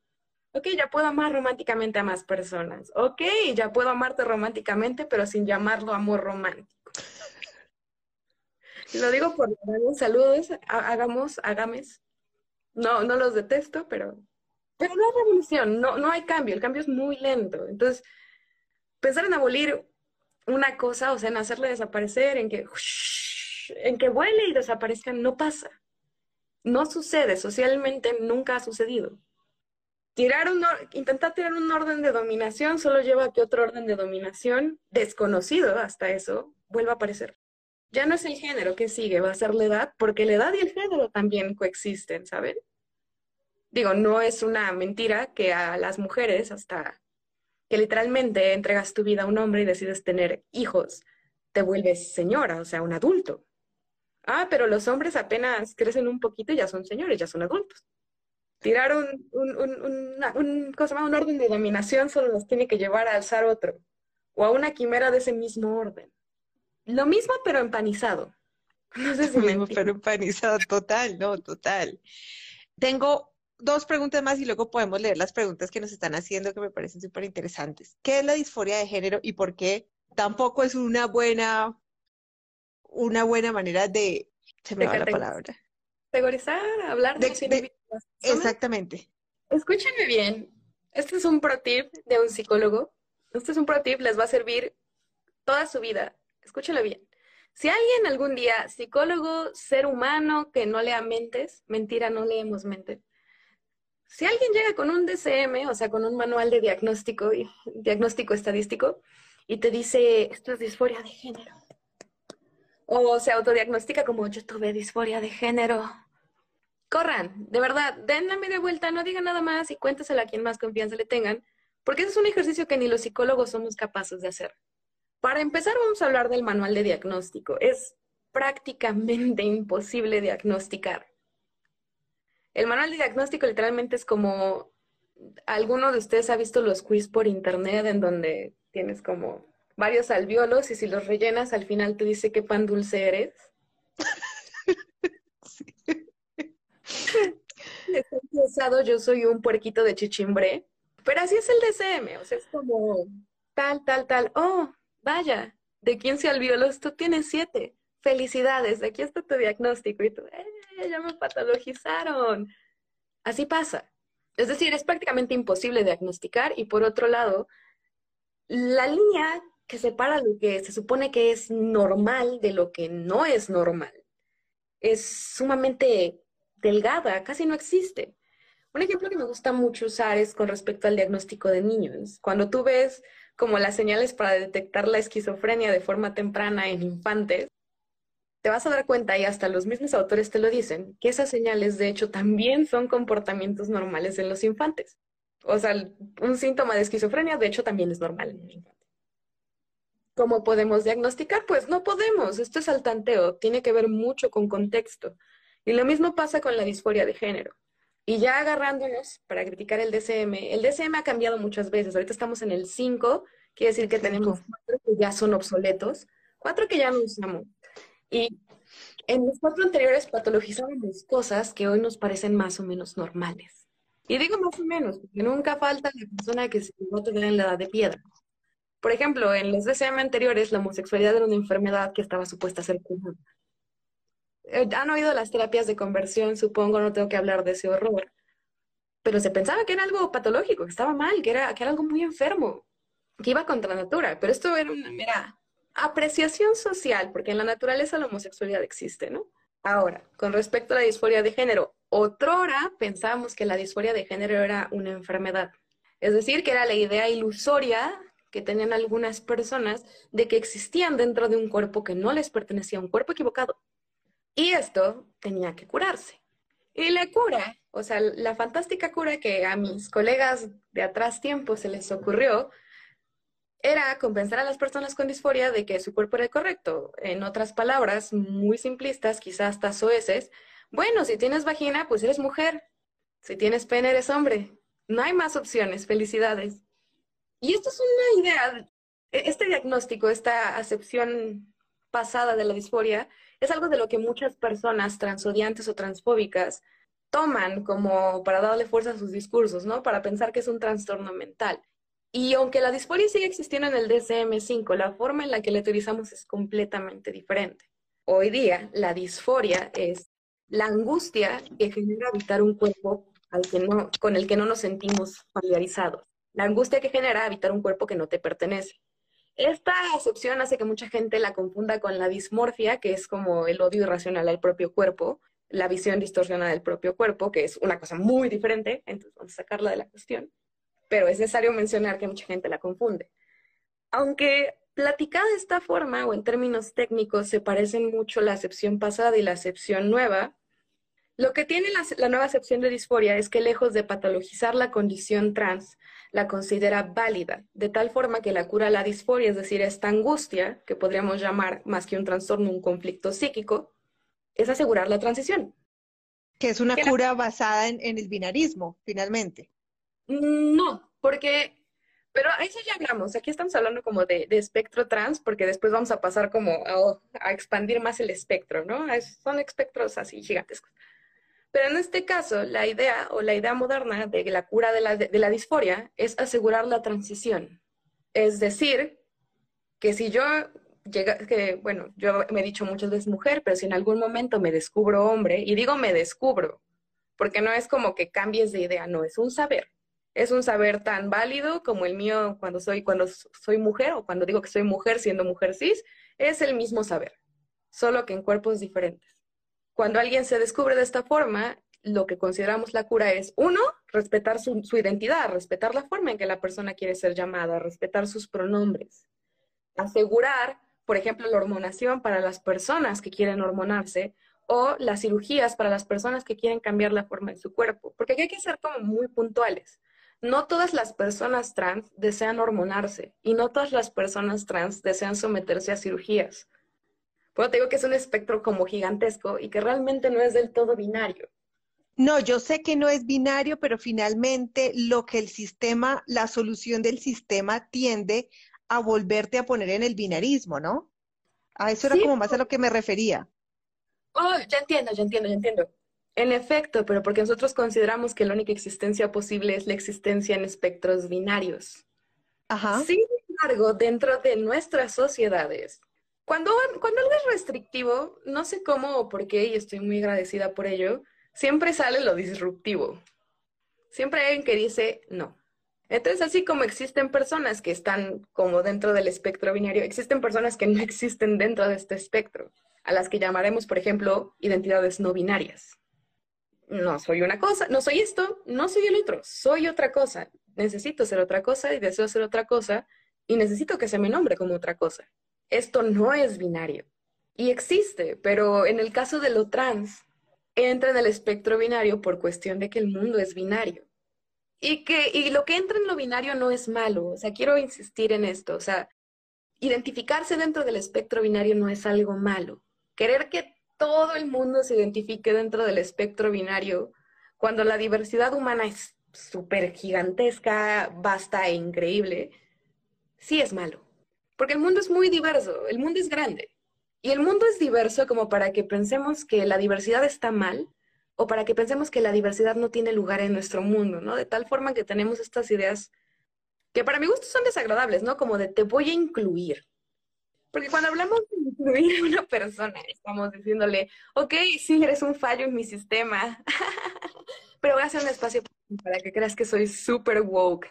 Ok, ya puedo amar románticamente a más personas. Ok, ya puedo amarte románticamente, pero sin llamarlo amor romántico. Lo digo por saludos, hagamos, hagames. No, no los detesto, pero, pero no hay revolución, no, no hay cambio, el cambio es muy lento. Entonces, pensar en abolir una cosa, o sea, en hacerle desaparecer, en que, en que vuele y desaparezca, no pasa. No sucede, socialmente nunca ha sucedido. Tirar un, intentar tirar un orden de dominación solo lleva a que otro orden de dominación, desconocido hasta eso, vuelva a aparecer. Ya no es el género que sigue, va a ser la edad, porque la edad y el género también coexisten, ¿saben? Digo, no es una mentira que a las mujeres, hasta que literalmente entregas tu vida a un hombre y decides tener hijos, te vuelves señora, o sea, un adulto. Ah, pero los hombres apenas crecen un poquito y ya son señores, ya son adultos. Tirar un, un, un orden de dominación solo nos tiene que llevar a alzar otro, o a una quimera de ese mismo orden. Lo mismo, pero empanizado. No sé si Lo mismo, pero empanizado, total, no, total. Tengo dos preguntas más y luego podemos leer las preguntas que nos están haciendo que me parecen súper interesantes. ¿Qué es la disforia de género y por qué tampoco es una buena, una buena manera de, se me va la palabra. Categorizar, hablar de, de Exactamente. Escúchenme bien. Este es un pro tip de un psicólogo. Este es un pro tip, les va a servir toda su vida. Escúchenlo bien. Si alguien algún día, psicólogo, ser humano que no lea mentes, mentira, no leemos mentes. Si alguien llega con un DCM, o sea, con un manual de diagnóstico, diagnóstico estadístico, y te dice, esto es disforia de género, o se autodiagnostica como yo tuve disforia de género, corran, de verdad, den la media vuelta, no digan nada más y cuéntesela a quien más confianza le tengan, porque ese es un ejercicio que ni los psicólogos somos capaces de hacer. Para empezar, vamos a hablar del manual de diagnóstico. Es prácticamente imposible diagnosticar. El manual de diagnóstico literalmente es como, ¿alguno de ustedes ha visto los quiz por internet en donde tienes como varios alveolos y si los rellenas al final te dice qué pan dulce eres? yo soy un puerquito de chichimbre, pero así es el DCM, o sea, es como tal, tal, tal, oh, vaya, de 15 alveolos tú tienes 7, felicidades, aquí está tu diagnóstico. Y tú, eh, ya me patologizaron. Así pasa. Es decir, es prácticamente imposible diagnosticar. Y por otro lado, la línea que separa lo que se supone que es normal de lo que no es normal es sumamente delgada, casi no existe. Un ejemplo que me gusta mucho usar es con respecto al diagnóstico de niños. Cuando tú ves como las señales para detectar la esquizofrenia de forma temprana en infantes, te vas a dar cuenta, y hasta los mismos autores te lo dicen, que esas señales de hecho también son comportamientos normales en los infantes. O sea, un síntoma de esquizofrenia de hecho también es normal en un infante. ¿Cómo podemos diagnosticar? Pues no podemos, esto es al tanteo, tiene que ver mucho con contexto. Y lo mismo pasa con la disforia de género. Y ya agarrándonos para criticar el DCM, el DCM ha cambiado muchas veces. Ahorita estamos en el 5, quiere decir que tenemos cuatro que ya son obsoletos, cuatro que ya no usamos. Y en los cuatro anteriores patologizábamos cosas que hoy nos parecen más o menos normales. Y digo más o menos, porque nunca falta la persona que se va a tener en la edad de piedra. Por ejemplo, en los DCM anteriores, la homosexualidad era una enfermedad que estaba supuesta a ser curada. Eh, han oído las terapias de conversión, supongo, no tengo que hablar de ese horror, pero se pensaba que era algo patológico, que estaba mal, que era, que era algo muy enfermo, que iba contra la natura, pero esto era una mera apreciación social, porque en la naturaleza la homosexualidad existe, ¿no? Ahora, con respecto a la disforia de género, otrora pensábamos que la disforia de género era una enfermedad, es decir, que era la idea ilusoria que tenían algunas personas de que existían dentro de un cuerpo que no les pertenecía, un cuerpo equivocado. Y esto tenía que curarse. Y la cura, o sea, la fantástica cura que a mis colegas de atrás tiempo se les ocurrió, era compensar a las personas con disforia de que su cuerpo era correcto. En otras palabras, muy simplistas, quizás hasta soeces, bueno, si tienes vagina, pues eres mujer. Si tienes pene, eres hombre. No hay más opciones. Felicidades. Y esto es una idea, e-, este diagnóstico, esta acepción pasada de la disforia, es algo de lo que muchas personas transodiantes o transfóbicas toman como para darle fuerza a sus discursos, ¿no? Para pensar que es un trastorno mental. Y aunque la disforia sigue existiendo en el DSM-5, la forma en la que la utilizamos es completamente diferente. Hoy día, la disforia es la angustia que genera habitar un cuerpo al que no, con el que no nos sentimos familiarizados. La angustia que genera habitar un cuerpo que no te pertenece. Esta acepción hace que mucha gente la confunda con la dismorfia, que es como el odio irracional al propio cuerpo, la visión distorsionada del propio cuerpo, que es una cosa muy diferente, entonces vamos a sacarla de la cuestión, pero es necesario mencionar que mucha gente la confunde. Aunque platicada de esta forma o en términos técnicos se parecen mucho la acepción pasada y la acepción nueva, lo que tiene la, nueva acepción de disforia es que lejos de patologizar la condición trans, la considera válida, de tal forma que la cura a la disforia, es decir, esta angustia, que podríamos llamar más que un trastorno, un conflicto psíquico, es asegurar la transición. Que es una cura basada en, el binarismo, finalmente. No, porque, pero a eso ya hablamos. Aquí estamos hablando como de, espectro trans, porque después vamos a pasar como a, expandir más el espectro, ¿no? son espectros así gigantescos. Pero en este caso, la idea o la idea moderna de la cura de la, de disforia es asegurar la transición. Es decir, que si yo llega, que, bueno, yo me he dicho muchas veces mujer, pero si en algún momento me descubro hombre, y digo me descubro, porque no es como que cambies de idea, no, es un saber. Es un saber tan válido como el mío cuando soy, cuando soy mujer o cuando digo que soy mujer siendo mujer cis, es el mismo saber, solo que en cuerpos diferentes. Cuando alguien se descubre de esta forma, lo que consideramos la cura es, uno, respetar su, identidad, respetar la forma en que la persona quiere ser llamada, respetar sus pronombres, asegurar por ejemplo, la hormonación para las personas que quieren hormonarse o las cirugías para las personas que quieren cambiar la forma de su cuerpo, porque aquí hay que ser como muy puntuales. No todas las personas trans desean hormonarse y no todas las personas trans desean someterse a cirugías. Bueno, te digo que es un espectro como gigantesco y que realmente no es del todo binario. No, yo sé que no es binario, pero finalmente lo que el sistema, la solución del sistema tiende a volverte a poner en el binarismo, ¿no? A eso era como más a lo que me refería. Oh, ya entiendo, ya entiendo, ya entiendo. En efecto, pero porque nosotros consideramos que la única existencia posible es la existencia en espectros binarios. Ajá. Sin embargo, dentro de nuestras sociedades, cuando, cuando algo es restrictivo, no sé cómo o por qué, y estoy muy agradecida por ello, siempre sale lo disruptivo. Siempre hay alguien que dice no. Entonces, así como existen personas que están como dentro del espectro binario, existen personas que no existen dentro de este espectro, a las que llamaremos, por ejemplo, identidades no binarias. No soy una cosa, no soy esto, no soy el otro, soy otra cosa. Necesito ser otra cosa y deseo ser otra cosa y necesito que se me nombre como otra cosa. Esto no es binario. Y existe, pero en el caso de lo trans, entra en el espectro binario por cuestión de que el mundo es binario. Y que y lo que entra en lo binario no es malo, o sea, quiero insistir en esto, o sea, identificarse dentro del espectro binario no es algo malo. Querer que todo el mundo se identifique dentro del espectro binario, cuando la diversidad humana es súper gigantesca, vasta e increíble, sí es malo. Porque el mundo es muy diverso, el mundo es grande. Y el mundo es diverso como para que pensemos que la diversidad está mal o para que pensemos que la diversidad no tiene lugar en nuestro mundo, ¿no? De tal forma que tenemos estas ideas que para mi gusto son desagradables, ¿no? Como de te voy a incluir. Porque cuando hablamos de incluir a una persona, estamos diciéndole, ok, sí, eres un fallo en mi sistema, pero voy a hacer un espacio para que creas que soy súper woke.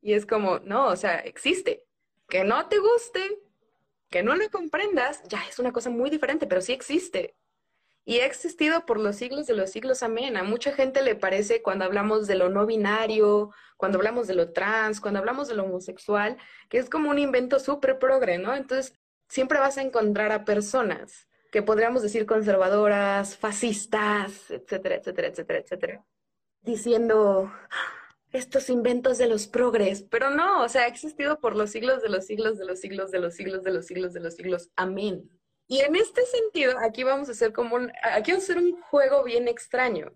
Y es como, no, o sea, existe. Que no te guste, que no lo comprendas, ya es una cosa muy diferente, pero sí existe y ha existido por los siglos de los siglos, amén. A mucha gente le parece cuando hablamos de lo no binario, cuando hablamos de lo trans, cuando hablamos de lo homosexual, que es como un invento súper progre, ¿no? Entonces, siempre vas a encontrar a personas que podríamos decir conservadoras, fascistas, etcétera, etcétera, etcétera, etcétera, diciendo estos inventos de los progres, pero no, o sea, ha existido por los siglos de los siglos de los siglos de los siglos de los siglos de los siglos, amén. Y en este sentido, aquí vamos a hacer como un, aquí vamos a hacer un juego bien extraño.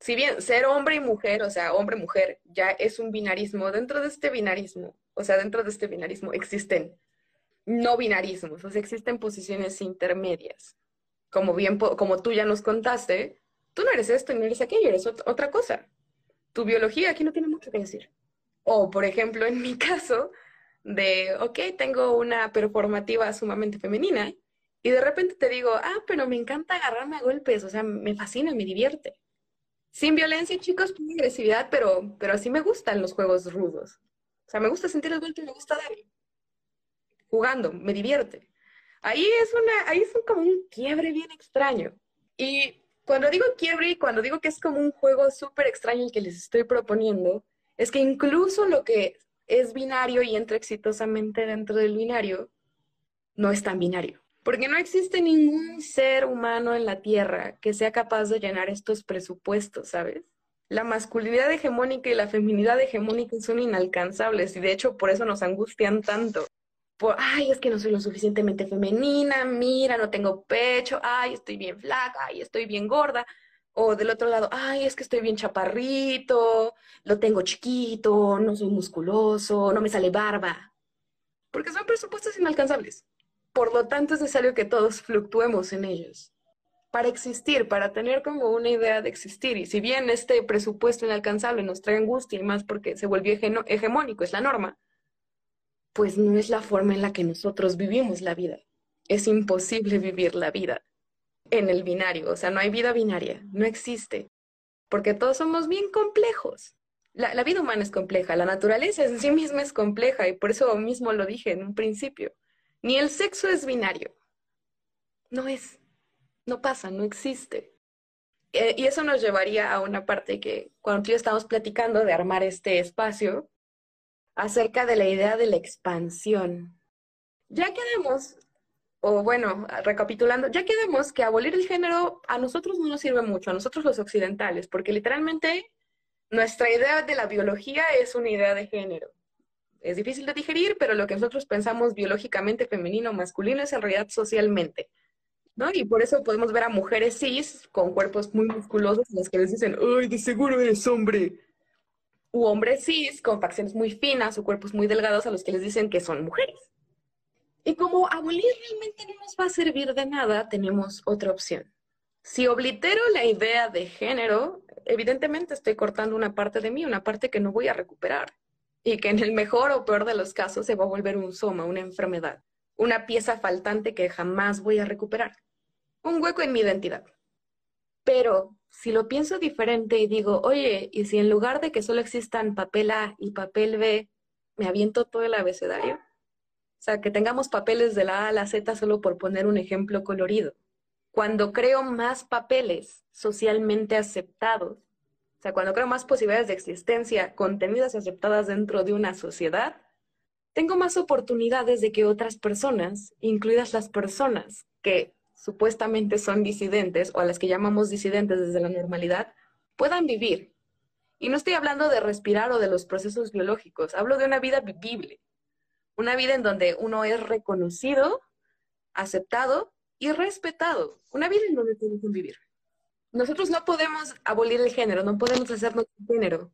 Si bien ser hombre y mujer, o sea, hombre-mujer, ya es un binarismo, dentro de este binarismo, o sea, dentro de este binarismo existen no binarismos, o sea, existen posiciones intermedias. Como bien, como tú ya nos contaste, tú no eres esto y no eres aquello, eres otra cosa. Tu biología aquí no tiene mucho que decir. O, por ejemplo, en mi caso, de, ok, tengo una performativa sumamente femenina, y de repente te digo, ah, pero me encanta agarrarme a golpes, o sea, me fascina, me divierte. Sin violencia, chicos, sin agresividad, pero, pero así me gustan los juegos rudos. O sea, me gusta sentir el golpe y me gusta dar. Jugando, me divierte. Ahí es una, ahí es como un quiebre bien extraño. Y Cuando digo quiebre y cuando digo que es como un juego súper extraño el que les estoy proponiendo, es que incluso lo que es binario y entra exitosamente dentro del binario, no es tan binario. Porque no existe ningún ser humano en la Tierra que sea capaz de llenar estos presupuestos, ¿sabes? La masculinidad hegemónica y la feminidad hegemónica son inalcanzables y de hecho por eso nos angustian tanto. Por, ay, es que no soy lo suficientemente femenina, mira, no tengo pecho, ay, estoy bien flaca, ay, estoy bien gorda. O del otro lado, ay, es que estoy bien chaparrito, lo tengo chiquito, no soy musculoso, no me sale barba. Porque son presupuestos inalcanzables. Por lo tanto, es necesario que todos fluctuemos en ellos para existir, para tener como una idea de existir. Y si bien este presupuesto inalcanzable nos trae angustia y más porque se volvió hegemónico, es la norma, pues no es la forma en la que nosotros vivimos la vida. Es imposible vivir la vida en el binario, o sea, no hay vida binaria, no existe, porque todos somos bien complejos. La, vida humana es compleja, la naturaleza en sí misma es compleja y por eso mismo lo dije en un principio. Ni el sexo es binario. No es. No pasa, no existe. Eh, y eso nos llevaría a una parte que cuando tú y yo estamos platicando de armar este espacio, acerca de la idea de la expansión. Ya quedamos, o bueno, recapitulando, ya quedamos que abolir el género a nosotros no nos sirve mucho, a nosotros los occidentales, porque literalmente nuestra idea de la biología es una idea de género es difícil de digerir, pero lo que nosotros pensamos biológicamente femenino o masculino es en realidad socialmente. ¿no? Y por eso podemos ver a mujeres cis con cuerpos muy musculosos las que les dicen, ¡ay, de seguro eres hombre! U hombres cis con facciones muy finas o cuerpos muy delgados a los que les dicen que son mujeres. Y como abolir realmente no nos va a servir de nada, tenemos otra opción. Si oblitero la idea de género, evidentemente estoy cortando una parte de mí, una parte que no voy a recuperar y que en el mejor o peor de los casos se va a volver un soma, una enfermedad, una pieza faltante que jamás voy a recuperar, un hueco en mi identidad. Pero si lo pienso diferente y digo, oye, ¿y si en lugar de que solo existan papel A y papel B, me aviento todo el abecedario? O sea, que tengamos papeles de la A a la Z solo por poner un ejemplo colorido. Cuando creo más papeles socialmente aceptados, o sea, cuando creo más posibilidades de existencia contenidas y aceptadas dentro de una sociedad, tengo más oportunidades de que otras personas, incluidas las personas que supuestamente son disidentes o a las que llamamos disidentes desde la normalidad, puedan vivir. Y no estoy hablando de respirar o de los procesos biológicos, hablo de una vida vivible, una vida en donde uno es reconocido, aceptado y respetado, una vida en donde todos que vivir nosotros no podemos abolir el género, no podemos hacernos género,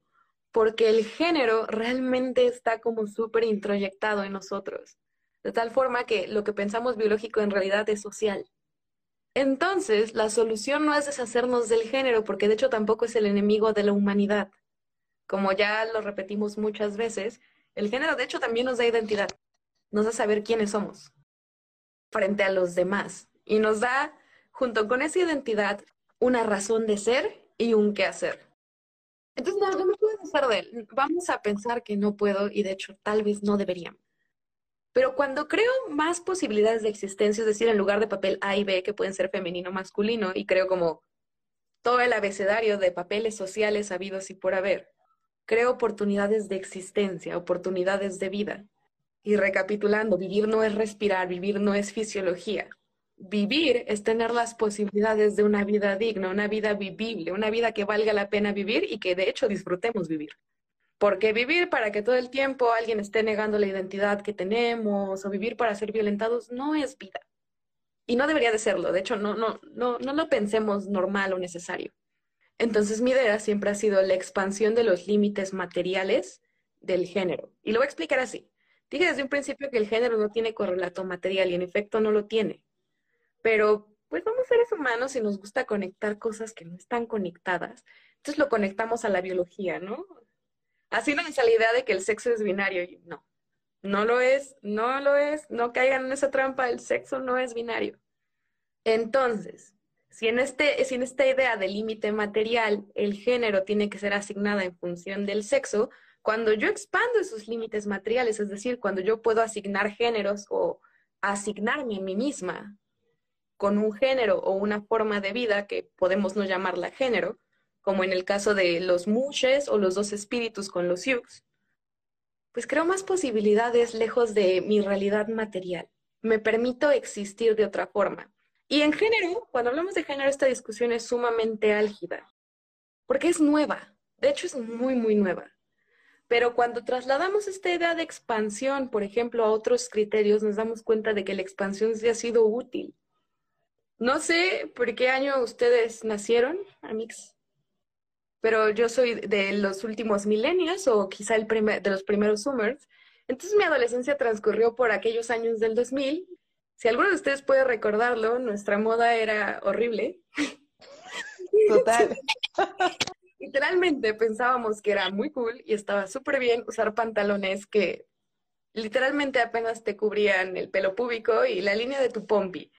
porque el género realmente está como súper introyectado en nosotros, de tal forma que lo que pensamos biológico en realidad es social. Entonces, la solución no es deshacernos del género, porque de hecho tampoco es el enemigo de la humanidad. Como ya lo repetimos muchas veces, el género de hecho también nos da identidad, nos da saber quiénes somos frente a los demás y nos da, junto con esa identidad, una razón de ser y un qué hacer. Entonces, no, no me puedo hacer de él. Vamos a pensar que no puedo y de hecho tal vez no deberíamos. Pero cuando creo más posibilidades de existencia, es decir, en lugar de papel A y B, que pueden ser femenino o masculino, y creo como todo el abecedario de papeles sociales habidos y por haber, creo oportunidades de existencia, oportunidades de vida. Y recapitulando, vivir no es respirar, vivir no es fisiología, vivir es tener las posibilidades de una vida digna, una vida vivible, una vida que valga la pena vivir y que de hecho disfrutemos vivir. Porque vivir para que todo el tiempo alguien esté negando la identidad que tenemos o vivir para ser violentados no es vida. Y no debería de serlo. De hecho, no, no, no, no lo pensemos normal o necesario. Entonces mi idea siempre ha sido la expansión de los límites materiales del género. Y lo voy a explicar así. Dije desde un principio que el género no tiene correlato material y en efecto no lo tiene pero pues somos seres humanos y nos gusta conectar cosas que no están conectadas. Entonces lo conectamos a la biología, ¿no? Es la idea de que el sexo es binario. No, no lo es, no lo es, no caigan en esa trampa, el sexo no es binario. Entonces, si en, este, si en esta idea de límite material el género tiene que ser asignada en función del sexo, cuando yo expando esos límites materiales, es decir, cuando yo puedo asignar géneros o asignarme a mí misma con un género o una forma de vida que podemos no llamarla género, como en el caso de los mushes o los dos espíritus con los yux, pues creo más posibilidades lejos de mi realidad material. Me permito existir de otra forma. Y en género, cuando hablamos de género, esta discusión es sumamente álgida, porque es nueva. De hecho, es muy, muy nueva. Pero cuando trasladamos esta idea de expansión, por ejemplo, a otros criterios, nos damos cuenta de que la expansión sí ha sido útil. No sé por qué año ustedes nacieron, Amix, pero yo soy de los últimos milenios o quizá el primer, de los primeros Summers. Entonces mi adolescencia transcurrió por aquellos años del 2000. Si alguno de ustedes puede recordarlo, nuestra moda era horrible. Total. Literalmente pensábamos que era muy cool y estaba súper bien usar pantalones que literalmente apenas te cubrían el pelo púbico y la línea de tu pompi.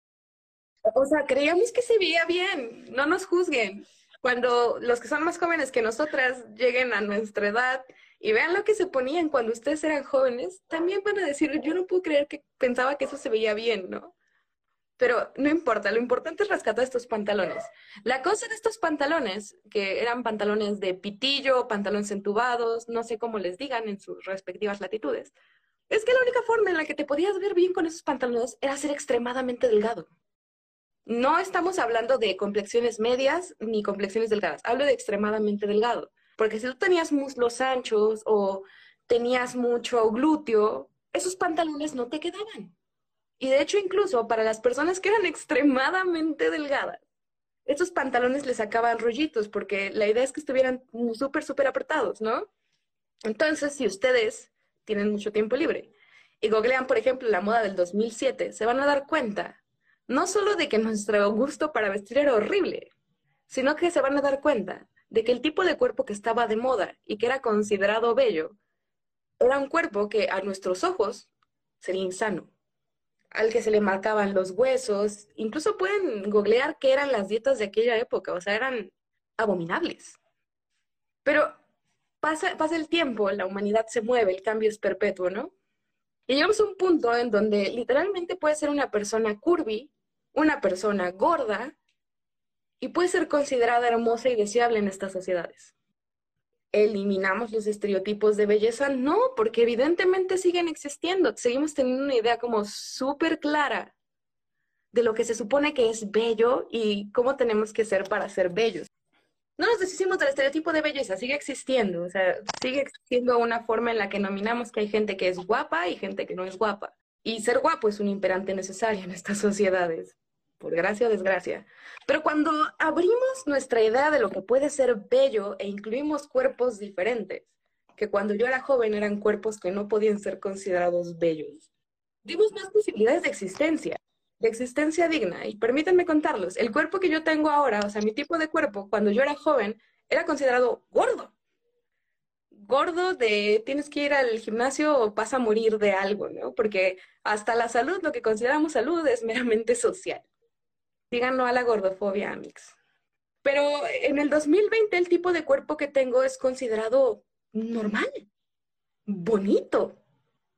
O sea, creíamos que se veía bien, no nos juzguen cuando los que son más jóvenes que nosotras lleguen a nuestra edad y vean lo que se ponían cuando ustedes eran jóvenes, también van a decir, yo no puedo creer que pensaba que eso se veía bien, ¿no? Pero no importa, lo importante es rescatar estos pantalones. La cosa de estos pantalones, que eran pantalones de pitillo, pantalones entubados, no sé cómo les digan en sus respectivas latitudes, es que la única forma en la que te podías ver bien con esos pantalones era ser extremadamente delgado. No estamos hablando de complexiones medias ni complexiones delgadas, hablo de extremadamente delgado, porque si tú tenías muslos anchos o tenías mucho glúteo, esos pantalones no te quedaban. Y de hecho, incluso para las personas que eran extremadamente delgadas, esos pantalones les sacaban rollitos, porque la idea es que estuvieran súper, súper apretados, ¿no? Entonces, si ustedes tienen mucho tiempo libre y googlean, por ejemplo, la moda del 2007, se van a dar cuenta no solo de que nuestro gusto para vestir era horrible, sino que se van a dar cuenta de que el tipo de cuerpo que estaba de moda y que era considerado bello era un cuerpo que a nuestros ojos sería insano, al que se le marcaban los huesos, incluso pueden googlear qué eran las dietas de aquella época, o sea, eran abominables. Pero pasa, pasa el tiempo, la humanidad se mueve, el cambio es perpetuo, ¿no? Y llegamos a un punto en donde literalmente puede ser una persona curvy una persona gorda y puede ser considerada hermosa y deseable en estas sociedades. ¿Eliminamos los estereotipos de belleza? No, porque evidentemente siguen existiendo. Seguimos teniendo una idea como súper clara de lo que se supone que es bello y cómo tenemos que ser para ser bellos. No nos deshicimos del estereotipo de belleza, sigue existiendo. O sea, sigue existiendo una forma en la que nominamos que hay gente que es guapa y gente que no es guapa. Y ser guapo es un imperante necesario en estas sociedades por gracia o desgracia. Pero cuando abrimos nuestra idea de lo que puede ser bello e incluimos cuerpos diferentes, que cuando yo era joven eran cuerpos que no podían ser considerados bellos, dimos más posibilidades de existencia, de existencia digna. Y permítanme contarlos, el cuerpo que yo tengo ahora, o sea, mi tipo de cuerpo, cuando yo era joven, era considerado gordo. Gordo de tienes que ir al gimnasio o vas a morir de algo, ¿no? Porque hasta la salud, lo que consideramos salud, es meramente social. Díganlo a la gordofobia, Amix. Pero en el 2020 el tipo de cuerpo que tengo es considerado normal, bonito.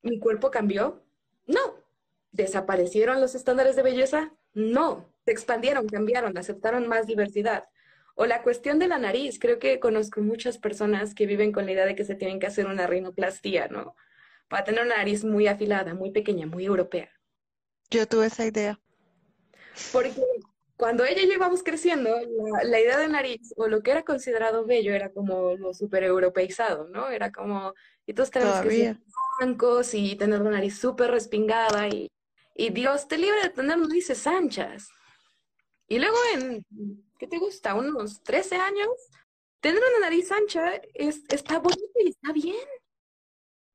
¿Mi cuerpo cambió? No. ¿Desaparecieron los estándares de belleza? No. Se expandieron, cambiaron, aceptaron más diversidad. O la cuestión de la nariz, creo que conozco muchas personas que viven con la idea de que se tienen que hacer una rinoplastía, ¿no? Para tener una nariz muy afilada, muy pequeña, muy europea. Yo tuve esa idea. Porque cuando ella y yo íbamos creciendo, la, idea de nariz o lo que era considerado bello era como lo super europeizado, ¿no? Era como, y todos tenemos que ser blancos y tener una nariz súper respingada y, y Dios te libre de tener narices anchas. Y luego en, ¿qué te gusta? Unos 13 años, tener una nariz ancha es, está bonito y está bien.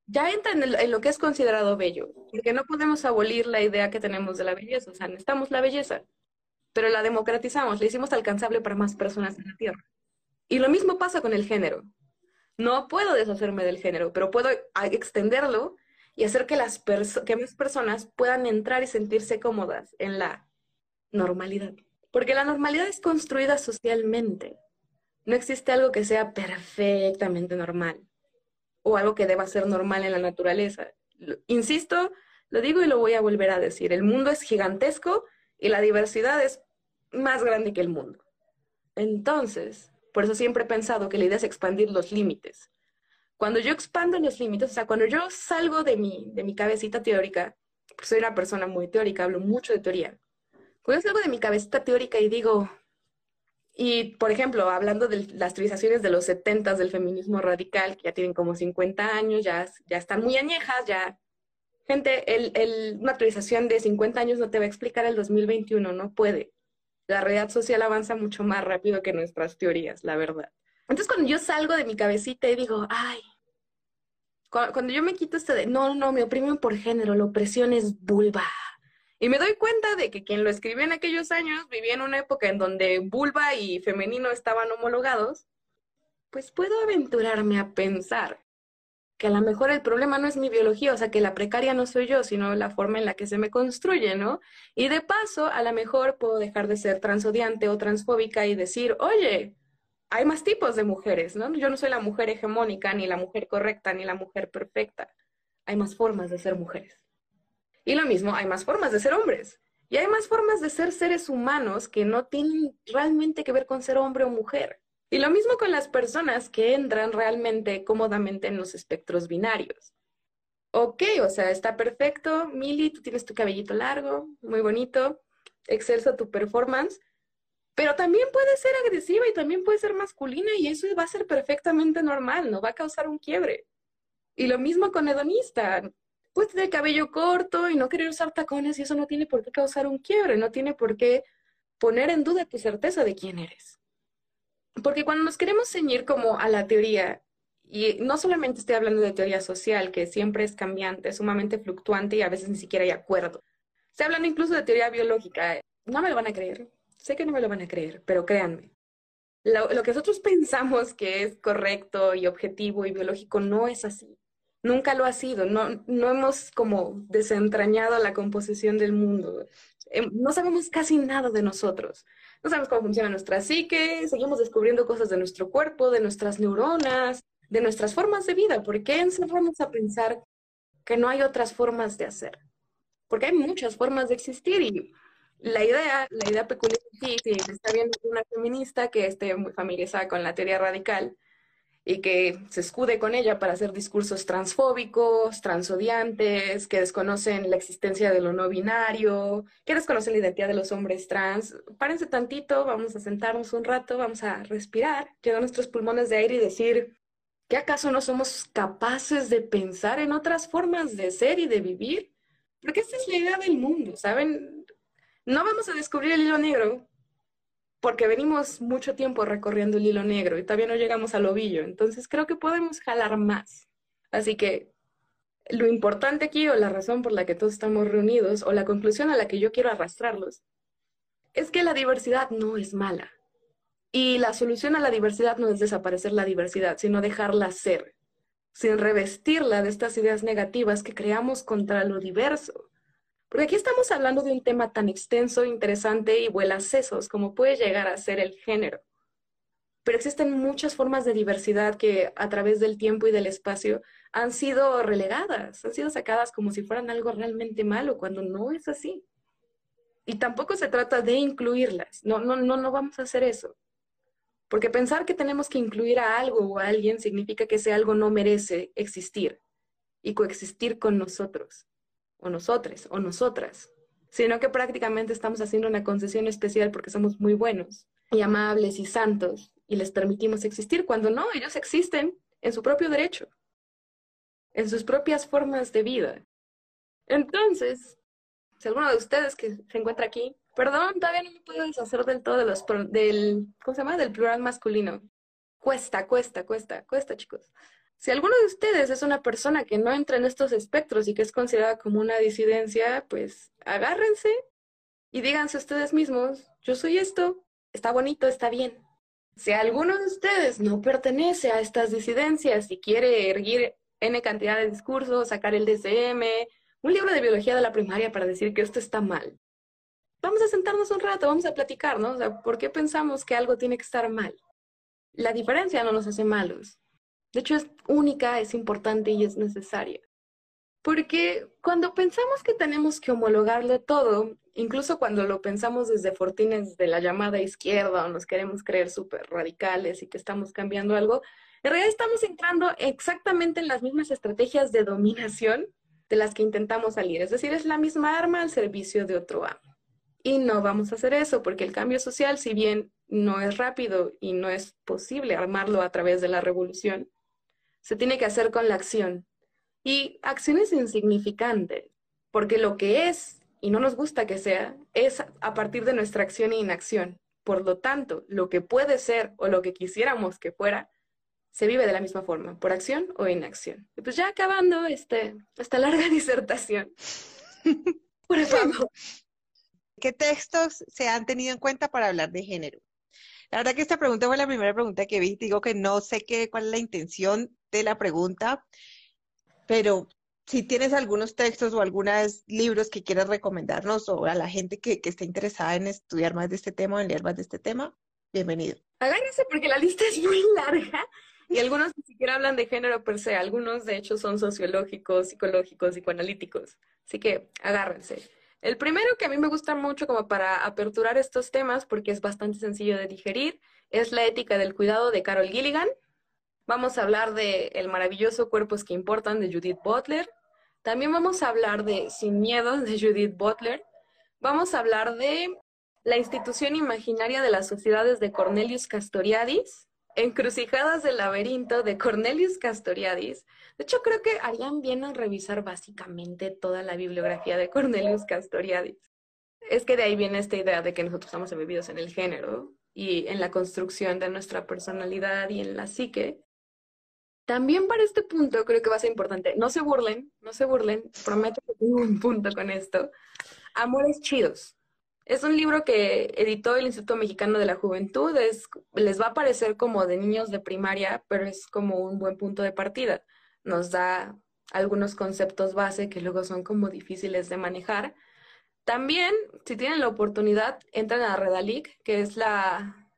Ya entra en, lo que es considerado bello, porque no podemos abolir la idea que tenemos de la belleza, o sea, necesitamos la belleza pero la democratizamos, la hicimos alcanzable para más personas en la Tierra. Y lo mismo pasa con el género. No puedo deshacerme del género, pero puedo extenderlo y hacer que, las que más personas puedan entrar y sentirse cómodas en la normalidad. Porque la normalidad es construida socialmente. No existe algo que sea perfectamente normal o algo que deba ser normal en la naturaleza. Insisto, lo digo y lo voy a volver a decir. El mundo es gigantesco y la diversidad es más grande que el mundo. Entonces, por eso siempre he pensado que la idea es expandir los límites. Cuando yo expando los límites, o sea, cuando yo salgo de mi, de mi cabecita teórica, pues soy una persona muy teórica, hablo mucho de teoría. Cuando yo salgo de mi cabecita teórica y digo, y por ejemplo, hablando de las teorizaciones de los 70 del feminismo radical, que ya tienen como 50 años, ya, ya están muy añejas, ya Gente, el, el, una actualización de 50 años no te va a explicar el 2021, no puede. La realidad social avanza mucho más rápido que nuestras teorías, la verdad. Entonces, cuando yo salgo de mi cabecita y digo, ay, cuando, yo me quito este de, no, no, me oprimen por género, la opresión es vulva. Y me doy cuenta de que quien lo escribió en aquellos años vivía en una época en donde vulva y femenino estaban homologados, pues puedo aventurarme a pensar que a lo mejor el problema no es mi biología, o sea, que la precaria no soy yo, sino la forma en la que se me construye, ¿no? Y de paso, a lo mejor puedo dejar de ser transodiante o transfóbica y decir, oye, hay más tipos de mujeres, ¿no? Yo no soy la mujer hegemónica, ni la mujer correcta, ni la mujer perfecta. Hay más formas de ser mujeres. Y lo mismo, hay más formas de ser hombres. Y hay más formas de ser seres humanos que no tienen realmente que ver con ser hombre o mujer. Y lo mismo con las personas que entran realmente cómodamente en los espectros binarios. Ok, o sea, está perfecto, Mili, tú tienes tu cabellito largo, muy bonito, excelsa tu performance, pero también puede ser agresiva y también puede ser masculina y eso va a ser perfectamente normal, no va a causar un quiebre. Y lo mismo con hedonista. Puedes tener cabello corto y no querer usar tacones y eso no tiene por qué causar un quiebre, no tiene por qué poner en duda tu certeza de quién eres. Porque cuando nos queremos ceñir como a la teoría, y no solamente estoy hablando de teoría social, que siempre es cambiante, sumamente fluctuante y a veces ni siquiera hay acuerdo. Estoy hablando incluso de teoría biológica. No me lo van a creer. Sé que no me lo van a creer, pero créanme. Lo que nosotros pensamos que es correcto y objetivo y biológico no es así. Nunca lo ha sido. No, no hemos como desentrañado la composición del mundo. Em, no sabemos casi nada de nosotros no sabemos cómo funciona nuestra psique, seguimos descubriendo cosas de nuestro cuerpo, de nuestras neuronas, de nuestras formas de vida. ¿Por qué encerramos a pensar que no hay otras formas de hacer? Porque hay muchas formas de existir y la idea, la idea peculiar aquí, si está viendo una feminista que esté muy familiarizada con la teoría radical, y que se escude con ella para hacer discursos transfóbicos, transodiantes, que desconocen la existencia de lo no binario, que desconocen la identidad de los hombres trans. Párense tantito, vamos a sentarnos un rato, vamos a respirar, llenar nuestros pulmones de aire y decir, ¿qué acaso no somos capaces de pensar en otras formas de ser y de vivir? Porque esta es la idea del mundo, ¿saben? No vamos a descubrir el hilo negro, porque venimos mucho tiempo recorriendo el hilo negro y todavía no llegamos al ovillo, entonces creo que podemos jalar más. Así que lo importante aquí o la razón por la que todos estamos reunidos o la conclusión a la que yo quiero arrastrarlos es que la diversidad no es mala. Y la solución a la diversidad no es desaparecer la diversidad, sino dejarla ser, sin revestirla de estas ideas negativas que creamos contra lo diverso. Porque aquí estamos hablando de un tema tan extenso, interesante y vuela sesos como puede llegar a ser el género. Pero existen muchas formas de diversidad que a través del tiempo y del espacio han sido relegadas, han sido sacadas como si fueran algo realmente malo, cuando no es así. Y tampoco se trata de incluirlas. No, no, no, no vamos a hacer eso. Porque pensar que tenemos que incluir a algo o a alguien significa que ese algo no merece existir y coexistir con nosotros o nosotros o nosotras, sino que prácticamente estamos haciendo una concesión especial porque somos muy buenos y amables y santos y les permitimos existir cuando no, ellos existen en su propio derecho, en sus propias formas de vida. Entonces, si alguno de ustedes que se encuentra aquí, perdón, todavía no me puedo deshacer del todo de los, del, ¿cómo se llama? Del plural masculino. Cuesta, cuesta, cuesta, cuesta, chicos. Si alguno de ustedes es una persona que no entra en estos espectros y que es considerada como una disidencia, pues agárrense y díganse ustedes mismos, yo soy esto, está bonito, está bien. Si alguno de ustedes no pertenece a estas disidencias y quiere erguir N cantidad de discursos, sacar el DCM, un libro de biología de la primaria para decir que esto está mal, vamos a sentarnos un rato, vamos a platicar, ¿no? ¿por qué pensamos que algo tiene que estar mal? La diferencia no nos hace malos. De hecho, es única, es importante y es necesaria. Porque cuando pensamos que tenemos que homologarle todo incluso cuando lo pensamos desde fortines de la llamada izquierda o nos queremos creer súper radicales y que estamos cambiando algo, en realidad estamos entrando exactamente en las mismas estrategias de dominación de las que intentamos salir. Es decir, es la misma arma al servicio de otro amo. Y no vamos a hacer eso porque el cambio social, si bien no es rápido y no es posible armarlo a través de la revolución, se tiene que hacer con la acción. Y acciones insignificantes, porque lo que es, y no nos gusta que sea, es a partir de nuestra acción e inacción. Por lo tanto, lo que puede ser o lo que quisiéramos que fuera, se vive de la misma forma, por acción o inacción. Y pues ya acabando este, esta larga disertación. por favor. ¿Qué textos se han tenido en cuenta para hablar de género? La verdad que esta pregunta fue la primera pregunta que vi. Digo que no sé qué, cuál es la intención de la pregunta, pero si tienes algunos textos o algunos libros que quieras recomendarnos o a la gente que, que esté interesada en estudiar más de este tema o en leer más de este tema, bienvenido. Agárrense porque la lista es muy larga y algunos ni siquiera hablan de género per se, algunos de hecho son sociológicos, psicológicos, psicoanalíticos. Así que agárrense. El primero que a mí me gusta mucho como para aperturar estos temas, porque es bastante sencillo de digerir, es La ética del cuidado de Carol Gilligan. Vamos a hablar de El maravilloso Cuerpos que Importan de Judith Butler. También vamos a hablar de Sin Miedo de Judith Butler. Vamos a hablar de La institución imaginaria de las sociedades de Cornelius Castoriadis. Encrucijadas del laberinto de Cornelius Castoriadis. De hecho, creo que harían bien en revisar básicamente toda la bibliografía de Cornelius Castoriadis. Es que de ahí viene esta idea de que nosotros estamos embebidos en el género y en la construcción de nuestra personalidad y en la psique. También para este punto creo que va a ser importante. No se burlen, no se burlen. Prometo que tengo un punto con esto. Amores chidos. Es un libro que editó el Instituto Mexicano de la Juventud. Es, les va a parecer como de niños de primaria, pero es como un buen punto de partida. Nos da algunos conceptos base que luego son como difíciles de manejar. También, si tienen la oportunidad, entran a Redalic, que es la...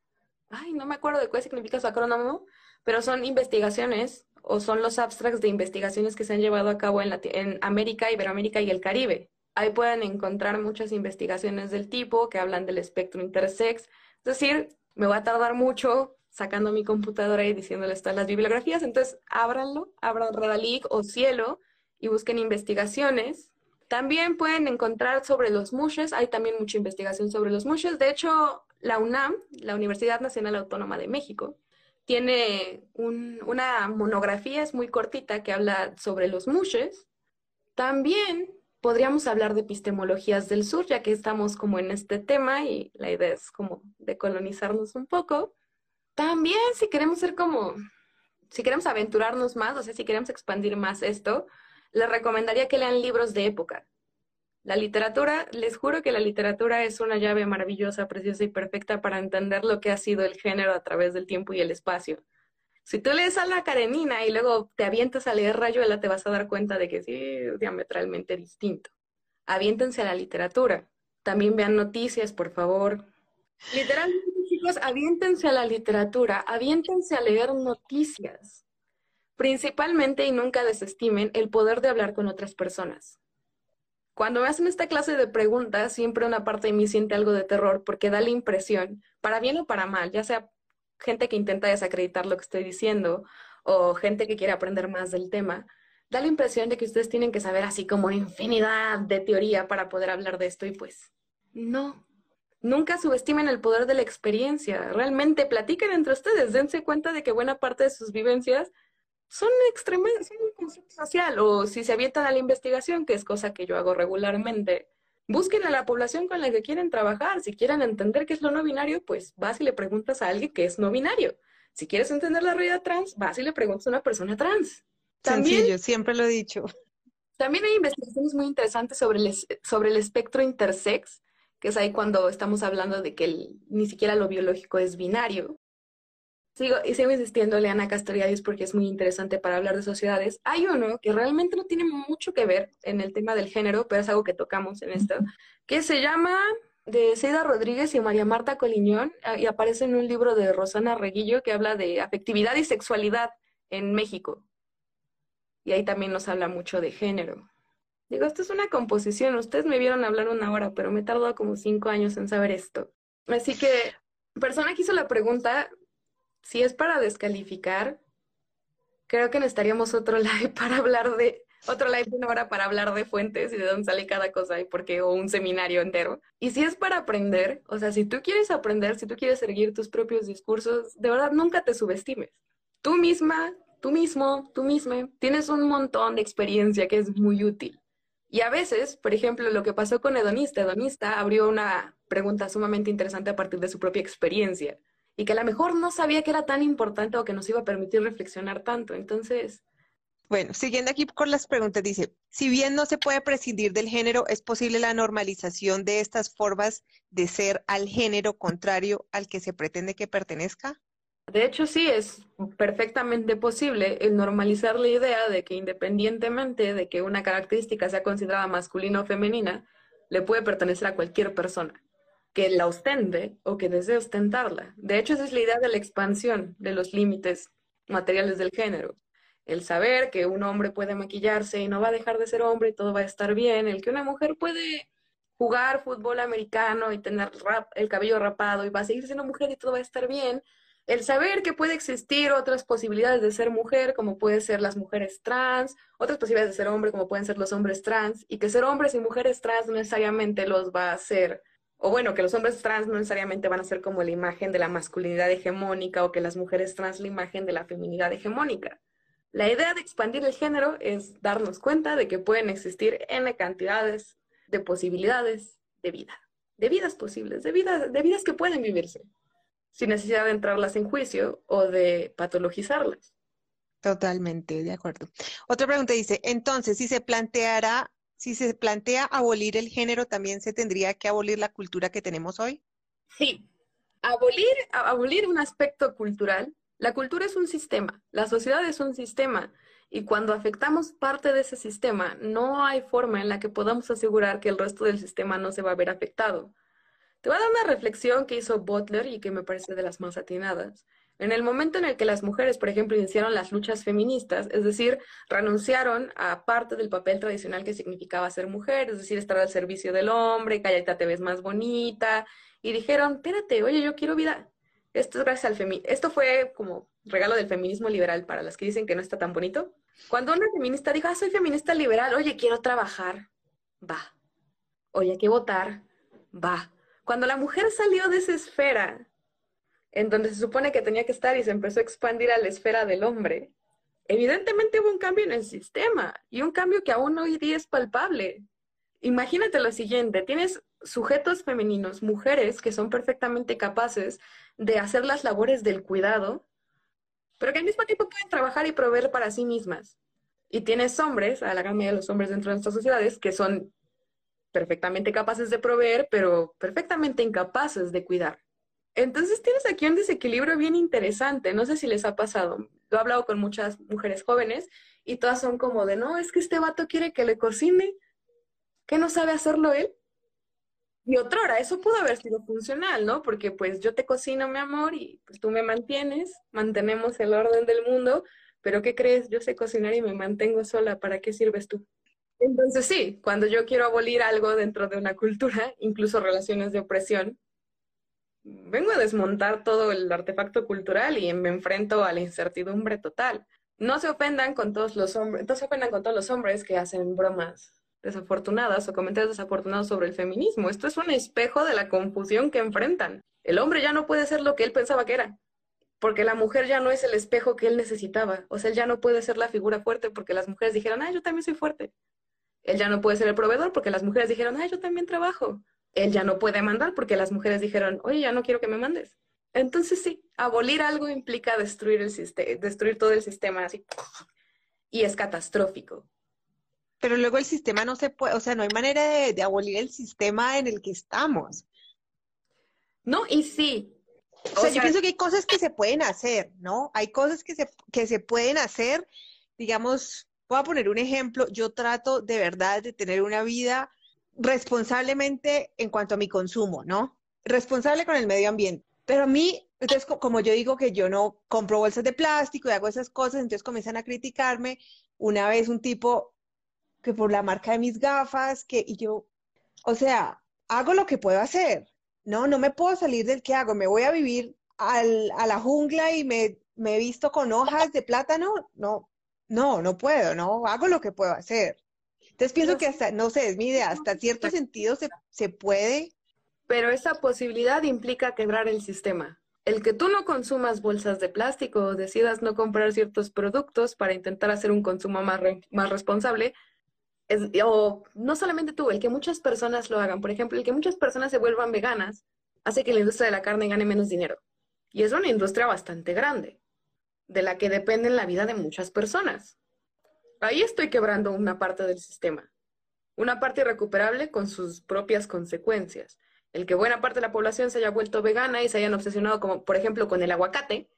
Ay, no me acuerdo de cuál significa su acrónimo, pero son investigaciones o son los abstracts de investigaciones que se han llevado a cabo en, en América, Iberoamérica y el Caribe. Ahí pueden encontrar muchas investigaciones del tipo que hablan del espectro intersex. Es decir, me va a tardar mucho sacando mi computadora y diciéndoles todas las bibliografías. Entonces, ábranlo, abran Redalic o Cielo y busquen investigaciones. También pueden encontrar sobre los mushes. Hay también mucha investigación sobre los mushes. De hecho, la UNAM, la Universidad Nacional Autónoma de México, tiene una monografía, es muy cortita, que habla sobre los mushes. También podríamos hablar de epistemologías del sur, ya que estamos como en este tema y la idea es como decolonizarnos un poco. También si queremos ser como, si queremos aventurarnos más, o sea, si queremos expandir más esto, les recomendaría que lean libros de época. La literatura, les juro que la literatura es una llave maravillosa, preciosa y perfecta para entender lo que ha sido el género a través del tiempo y el espacio. Si tú lees a la Karenina y luego te avientas a leer Rayuela, te vas a dar cuenta de que sí es diametralmente distinto. Aviéntense a la literatura. También vean noticias, por favor. Literalmente, chicos, aviéntense a la literatura, aviéntense a leer noticias. Principalmente y nunca desestimen el poder de hablar con otras personas. Cuando me hacen esta clase de preguntas, siempre una parte de mí siente algo de terror porque da la impresión, para bien o para mal, ya sea gente que intenta desacreditar lo que estoy diciendo o gente que quiere aprender más del tema, da la impresión de que ustedes tienen que saber así como infinidad de teoría para poder hablar de esto y pues no. Nunca subestimen el poder de la experiencia. Realmente platiquen entre ustedes, dense cuenta de que buena parte de sus vivencias son extremas, son social o si se avientan a la investigación, que es cosa que yo hago regularmente, busquen a la población con la que quieren trabajar. Si quieren entender qué es lo no binario, pues vas y le preguntas a alguien que es no binario. Si quieres entender la realidad trans, vas y le preguntas a una persona trans. También, Sencillo, siempre lo he dicho. También hay investigaciones muy interesantes sobre el, sobre el espectro intersex, que es ahí cuando estamos hablando de que ni siquiera lo biológico es binario. Sigo, y sigo insistiendo, Leana Castoriadis, porque es muy interesante para hablar de sociedades. Hay uno que realmente no tiene mucho que ver en el tema del género, pero es algo que tocamos en esto, que se llama de Seida Rodríguez y María Marta Coliñón, ah, y aparece en un libro de Rosana Reguillo que habla de afectividad y sexualidad en México. Y ahí también nos habla mucho de género. Digo, esto es una composición. Ustedes me vieron hablar una hora, pero me he tardado como cinco años en saber esto. Así que, persona que hizo la pregunta, si es para descalificar, creo que necesitaríamos otro live para hablar de, otro live de una hora para hablar de fuentes y de dónde sale cada cosa y por qué, o un seminario entero. Y si es para aprender, o sea, si tú quieres aprender, si tú quieres seguir tus propios discursos, de verdad nunca te subestimes. Tú misma, tú mismo, tú misma, tienes un montón de experiencia que es muy útil. Y a veces, por ejemplo, lo que pasó con Hedonista, Hedonista abrió una pregunta sumamente interesante a partir de su propia experiencia y que a lo mejor no sabía que era tan importante o que nos iba a permitir reflexionar tanto. Entonces... Bueno, siguiendo aquí con las preguntas, dice, si bien no se puede prescindir del género, ¿es posible la normalización de estas formas de ser al género contrario al que se pretende que pertenezca? De hecho, sí, es perfectamente posible el normalizar la idea de que independientemente de que una característica sea considerada masculina o femenina, le puede pertenecer a cualquier persona que la ostente o que desee ostentarla. De hecho, esa es la idea de la expansión de los límites materiales del género. El saber que un hombre puede maquillarse y no va a dejar de ser hombre y todo va a estar bien. El que una mujer puede jugar fútbol americano y tener el cabello rapado y va a seguir siendo mujer y todo va a estar bien. El saber que puede existir otras posibilidades de ser mujer, como pueden ser las mujeres trans, otras posibilidades de ser hombre, como pueden ser los hombres trans, y que ser hombres y mujeres trans no necesariamente los va a hacer o bueno, que los hombres trans no necesariamente van a ser como la imagen de la masculinidad hegemónica o que las mujeres trans la imagen de la feminidad hegemónica. La idea de expandir el género es darnos cuenta de que pueden existir N cantidades de posibilidades de vida, de vidas posibles, de vidas, de vidas que pueden vivirse, sin necesidad de entrarlas en juicio o de patologizarlas. Totalmente, de acuerdo. Otra pregunta dice, entonces, si se planteara si se plantea abolir el género, también se tendría que abolir la cultura que tenemos hoy. Sí, abolir, un aspecto cultural. La cultura es un sistema, la sociedad es un sistema, y cuando afectamos parte de ese sistema, no hay forma en la que podamos asegurar que el resto del sistema no se va a ver afectado. Te voy a dar una reflexión que hizo Butler y que me parece de las más atinadas. En el momento en el que las mujeres, por ejemplo, iniciaron las luchas feministas, es decir, renunciaron a parte del papel tradicional que significaba ser mujer, es decir, estar al servicio del hombre, cállate, te ves más bonita, y dijeron, espérate, oye, yo quiero vida. Esto es gracias al feminismo. Esto fue como regalo del feminismo liberal para las que dicen que no está tan bonito. Cuando una feminista dijo, ah, soy feminista liberal, oye, quiero trabajar, va. Oye, hay que votar, va. Cuando la mujer salió de esa esfera en donde se supone que tenía que estar y se empezó a expandir a la esfera del hombre, evidentemente hubo un cambio en el sistema y un cambio que aún hoy día es palpable. Imagínate lo siguiente, tienes sujetos femeninos, mujeres que son perfectamente capaces de hacer las labores del cuidado, pero que al mismo tiempo pueden trabajar y proveer para sí mismas. Y tienes hombres, a la gran mayoría de los hombres dentro de nuestras sociedades, que son perfectamente capaces de proveer, pero perfectamente incapaces de cuidar. Entonces tienes aquí un desequilibrio bien interesante. No sé si les ha pasado. Lo he hablado con muchas mujeres jóvenes y todas son como de, no, es que este vato quiere que le cocine. ¿Qué no sabe hacerlo él? Y otrora, eso pudo haber sido funcional, ¿no? Porque pues yo te cocino, mi amor, y pues tú me mantienes, mantenemos el orden del mundo, pero ¿qué crees? Yo sé cocinar y me mantengo sola, ¿para qué sirves tú? Entonces sí, cuando yo quiero abolir algo dentro de una cultura, incluso relaciones de opresión, vengo a desmontar todo el artefacto cultural y me enfrento a la incertidumbre total. No se ofendan con todos los hombres, no se ofendan con todos los hombres que hacen bromas desafortunadas o comentarios desafortunados sobre el feminismo. Esto es un espejo de la confusión que enfrentan. El hombre ya no puede ser lo que él pensaba que era, porque la mujer ya no es el espejo que él necesitaba. O sea, él ya no puede ser la figura fuerte porque las mujeres dijeron, ah, yo también soy fuerte. Él ya no puede ser el proveedor porque las mujeres dijeron, ah, yo también trabajo él ya no puede mandar porque las mujeres dijeron, oye, ya no quiero que me mandes. Entonces sí, abolir algo implica destruir, el sistema, destruir todo el sistema así. Y es catastrófico. Pero luego el sistema no se puede, o sea, no hay manera de, abolir el sistema en el que estamos. No, y sí. O, sea, yo pienso que hay cosas que se pueden hacer, ¿no? Hay cosas que se, que se pueden hacer, digamos, voy a poner un ejemplo, yo trato de verdad de tener una vida responsablemente en cuanto a mi consumo, ¿no? Responsable con el medio ambiente. Pero a mí, entonces, como yo digo que yo no compro bolsas de plástico y hago esas cosas, entonces comienzan a criticarme. Una vez un tipo que por la marca de mis gafas, que, y yo, o sea, hago lo que puedo hacer. No, no me puedo salir del que hago. Me voy a vivir al, a la jungla y me, me he visto con hojas de plátano. No, no, no puedo, no, hago lo que puedo hacer. Entonces pienso que hasta, no sé, es mi idea, hasta cierto sentido se, se puede. Pero esa posibilidad implica quebrar el sistema. El que tú no consumas bolsas de plástico o decidas no comprar ciertos productos para intentar hacer un consumo más, más responsable, o no solamente tú, el que muchas personas lo hagan. Por ejemplo, el que muchas personas se vuelvan veganas hace que la industria de la carne gane menos dinero. Y es una industria bastante grande, de la que depende la vida de muchas personas. Ahí estoy quebrando una parte del sistema, una parte irrecuperable con sus propias consecuencias. El que buena parte de la población se haya vuelto vegana y se hayan obsesionado, como por ejemplo con el aguacate,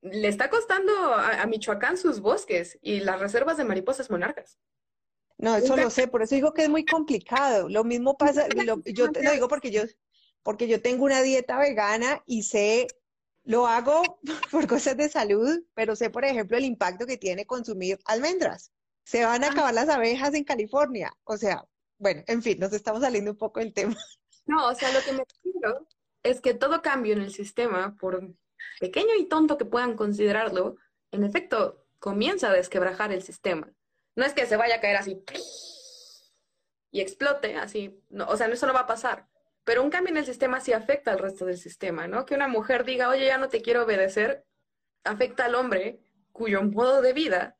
le está costando a Michoacán sus bosques y las reservas de mariposas monarcas. No, eso lo sé, por eso digo que es muy complicado. Lo mismo pasa, yo te lo digo porque yo, porque yo tengo una dieta vegana y sé, lo hago por cosas de salud, pero sé, por ejemplo, el impacto que tiene consumir almendras. Se van a ah. acabar las abejas en California. O sea, bueno, en fin, nos estamos saliendo un poco del tema. No, o sea, lo que me refiero es que todo cambio en el sistema, por pequeño y tonto que puedan considerarlo, en efecto, comienza a desquebrajar el sistema. No es que se vaya a caer así y explote, así, no, o sea, eso no va a pasar. Pero un cambio en el sistema sí afecta al resto del sistema, ¿no? Que una mujer diga, oye, ya no te quiero obedecer, afecta al hombre cuyo modo de vida,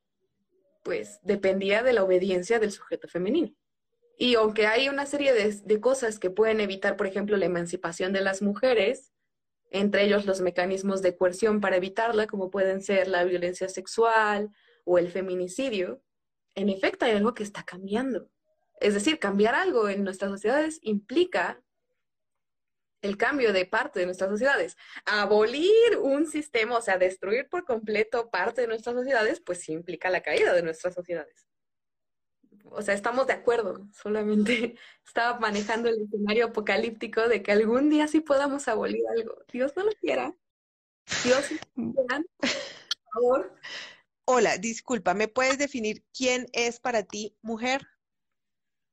pues, dependía de la obediencia del sujeto femenino. Y aunque hay una serie de, de cosas que pueden evitar, por ejemplo, la emancipación de las mujeres, entre ellos los mecanismos de coerción para evitarla, como pueden ser la violencia sexual o el feminicidio, en efecto hay algo que está cambiando. Es decir, cambiar algo en nuestras sociedades implica el cambio de parte de nuestras sociedades. Abolir un sistema, o sea, destruir por completo parte de nuestras sociedades, pues sí implica la caída de nuestras sociedades. O sea, estamos de acuerdo, solamente estaba manejando el escenario apocalíptico de que algún día sí podamos abolir algo. Dios no lo quiera. Dios, por favor, Hola, disculpa, ¿me puedes definir quién es para ti mujer?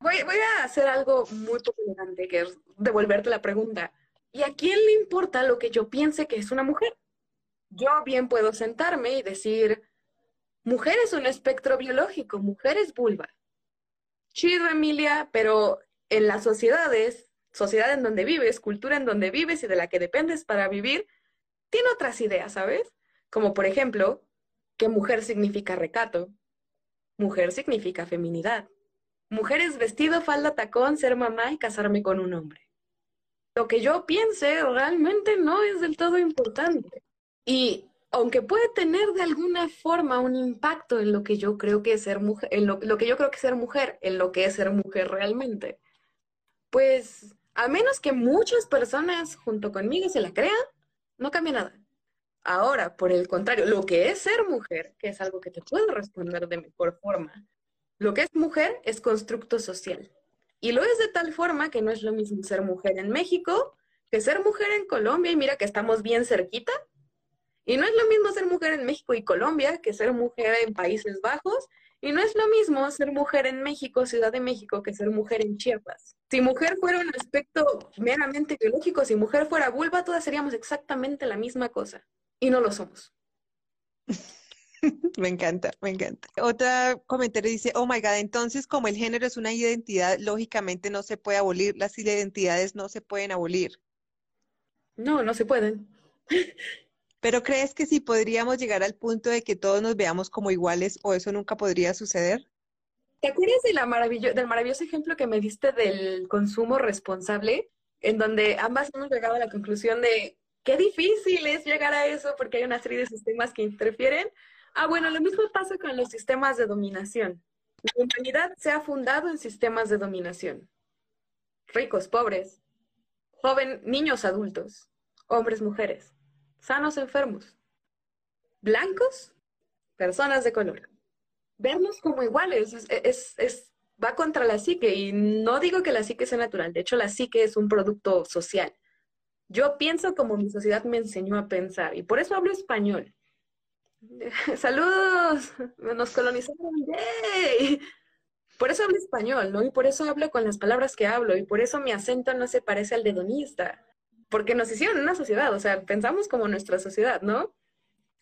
Voy, a hacer algo muy elegante, que es devolverte la pregunta. ¿Y a quién le importa lo que yo piense que es una mujer? Yo bien puedo sentarme y decir, mujer es un espectro biológico, mujer es vulva. Chido, Emilia, pero en las sociedades, sociedad en donde vives, cultura en donde vives y de la que dependes para vivir, tiene otras ideas, ¿sabes? Como por ejemplo, que mujer significa recato, mujer significa feminidad. Mujer es vestido, falda, tacón, ser mamá y casarme con un hombre. Lo que yo piense realmente no es del todo importante. Y aunque puede tener de alguna forma un impacto en lo que yo creo que es ser mujer, en lo, que yo creo que es ser mujer, en lo que es ser mujer realmente, pues a menos que muchas personas junto conmigo se la crean, no cambia nada. Ahora, por el contrario, lo que es ser mujer, que es algo que te puedo responder de mejor forma, lo que es mujer es constructo social. Y lo es de tal forma que no es lo mismo ser mujer en México que ser mujer en Colombia, y mira que estamos bien cerquita. Y no es lo mismo ser mujer en México y Colombia que ser mujer en Países Bajos. Y no es lo mismo ser mujer en México, Ciudad de México, que ser mujer en Chiapas. Si mujer fuera un aspecto meramente biológico, si mujer fuera vulva, todas seríamos exactamente la misma cosa y no lo somos. Me encanta, me encanta. Otra comentario dice, oh my God, entonces como el género es una identidad, lógicamente no se puede abolir, las identidades no se pueden abolir. No, no se pueden. ¿Pero crees que sí podríamos llegar al punto de que todos nos veamos como iguales o eso nunca podría suceder? ¿Te acuerdas de la del maravilloso ejemplo que me diste del consumo responsable? En donde ambas hemos llegado a la conclusión de qué difícil es llegar a eso porque hay una serie de sistemas que interfieren. Ah, bueno, lo mismo pasa con los sistemas de dominación. La humanidad se ha fundado en sistemas de dominación. Ricos, pobres, joven, niños, adultos, hombres, mujeres, sanos, enfermos, blancos, personas de color. Vernos como iguales es, es, va contra la psique y no digo que la psique sea natural, de hecho la psique es un producto social yo pienso como mi sociedad me enseñó a pensar y por eso hablo español. Saludos, nos colonizaron. ¡Yay! Por eso hablo español, ¿no? Y por eso hablo con las palabras que hablo, y por eso mi acento no se parece al de donista, porque nos hicieron una sociedad, o sea, pensamos como nuestra sociedad, ¿no?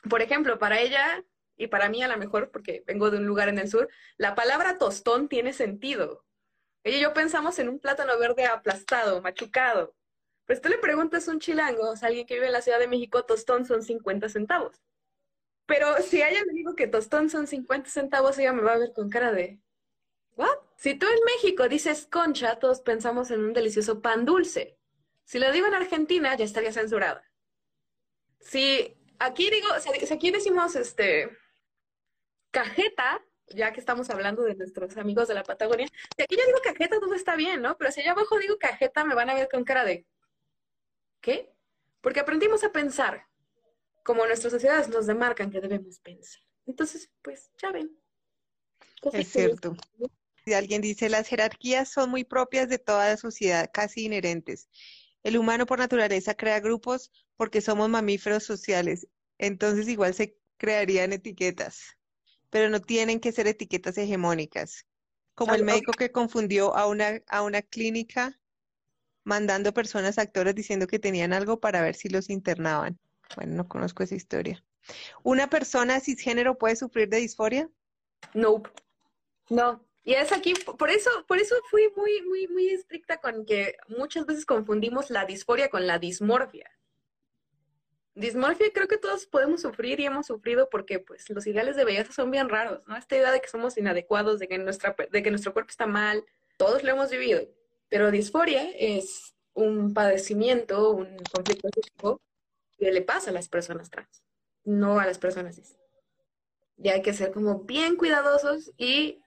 Por ejemplo, para ella y para mí a lo mejor, porque vengo de un lugar en el sur, la palabra tostón tiene sentido. Ella y yo pensamos en un plátano verde aplastado, machucado. Pues tú le preguntas a un chilango, o sea, alguien que vive en la Ciudad de México, tostón son 50 centavos. Pero si a ella le digo que tostón son 50 centavos, ella me va a ver con cara de, ¿what? Si tú en México dices concha, todos pensamos en un delicioso pan dulce. Si lo digo en Argentina, ya estaría censurada. Si aquí digo, si aquí decimos este cajeta, ya que estamos hablando de nuestros amigos de la Patagonia, si aquí yo digo cajeta, todo está bien, ¿no? Pero si allá abajo digo cajeta, me van a ver con cara de ¿qué? Porque aprendimos a pensar como nuestras sociedades nos demarcan que debemos pensar. Entonces, pues ya ven. Es cierto. Si alguien dice, las jerarquías son muy propias de toda la sociedad, casi inherentes. El humano por naturaleza crea grupos porque somos mamíferos sociales. Entonces igual se crearían etiquetas, pero no tienen que ser etiquetas hegemónicas. Como el médico que confundió a una, a una clínica mandando personas actores diciendo que tenían algo para ver si los internaban. Bueno, no conozco esa historia. ¿Una persona cisgénero puede sufrir de disforia? No, no. Y es aquí, por eso, por eso fui muy, muy, muy estricta con que muchas veces confundimos la disforia con la dismorfia. Dismorfia creo que todos podemos sufrir y hemos sufrido porque pues los ideales de belleza son bien raros, ¿no? Esta idea de que somos inadecuados, de que, nuestra, de que nuestro cuerpo está mal, todos lo hemos vivido. Pero disforia es un padecimiento, un conflicto físico que le pasa a las personas trans, no a las personas cis. Y hay que ser como bien cuidadosos y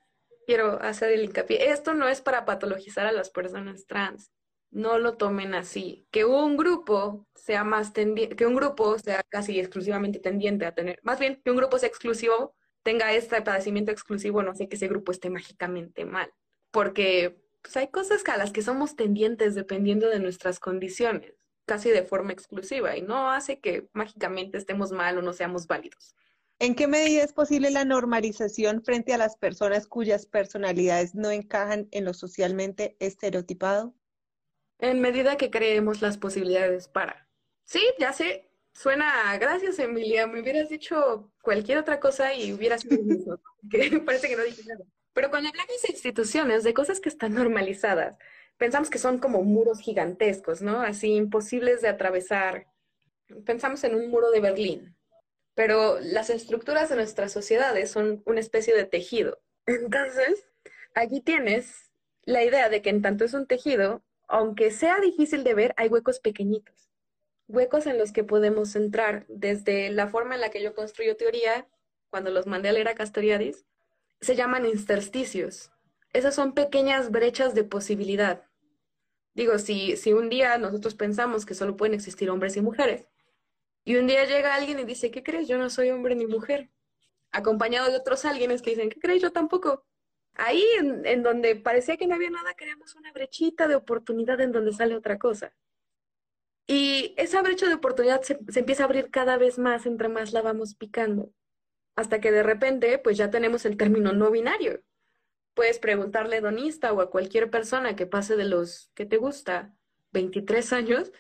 quiero hacer el hincapié, esto no es para patologizar a las personas trans, no lo tomen así. Que un grupo sea más tendiente, que un grupo sea casi exclusivamente tendiente a tener, más bien que un grupo sea exclusivo, tenga este padecimiento exclusivo, no sé que ese grupo esté mágicamente mal, porque pues hay cosas a las que somos tendientes dependiendo de nuestras condiciones casi de forma exclusiva y no hace que mágicamente estemos mal o no seamos válidos. ¿En qué medida es posible la normalización frente a las personas cuyas personalidades no encajan en lo socialmente estereotipado? En medida que creemos las posibilidades para. Sí, ya sé, suena, gracias Emilia, me hubieras dicho cualquier otra cosa y hubieras sido mismo, que parece que no dije nada. Pero cuando hablamos de instituciones, de cosas que están normalizadas, pensamos que son como muros gigantescos, ¿no? Así imposibles de atravesar. Pensamos en un muro de Berlín, pero las estructuras de nuestras sociedades son una especie de tejido. Entonces, aquí tienes la idea de que en tanto es un tejido, aunque sea difícil de ver, hay huecos pequeñitos, huecos en los que podemos entrar desde la forma en la que yo construyo teoría, cuando los mandé a leer a Castoriadis, se llaman intersticios. Esas son pequeñas brechas de posibilidad Digo, si, si un día nosotros pensamos que solo pueden existir hombres y mujeres, y un día llega alguien y dice, ¿qué crees? Yo no soy hombre ni mujer, acompañado de otros alguienes que dicen, ¿qué crees? Yo tampoco. Ahí en, donde parecía que no había nada, creamos una brechita de oportunidad en donde sale otra cosa. Y esa brecha de oportunidad se, se, empieza a abrir cada vez más entre más la vamos picando, hasta que de repente pues ya tenemos el término no binario puedes preguntarle a Donista o a cualquier persona que pase de los que te gusta 23 años,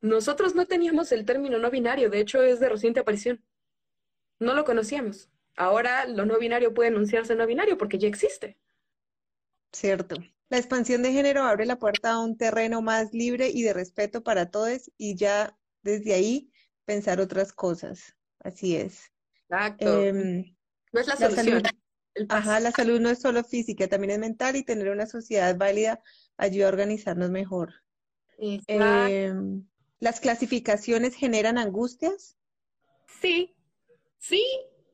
nosotros no teníamos el término no binario, de hecho es de reciente aparición. No lo conocíamos. Ahora lo no binario puede enunciarse no binario porque ya existe. Cierto. La expansión de género abre la puerta a un terreno más libre y de respeto para todos y ya desde ahí pensar otras cosas. Así es. Exacto. Em, no es la solución. Ajá, la salud no es solo física, también es mental y tener una sociedad válida ayuda a organizarnos mejor. Em, ¿Las clasificaciones generan angustias? Sí, sí,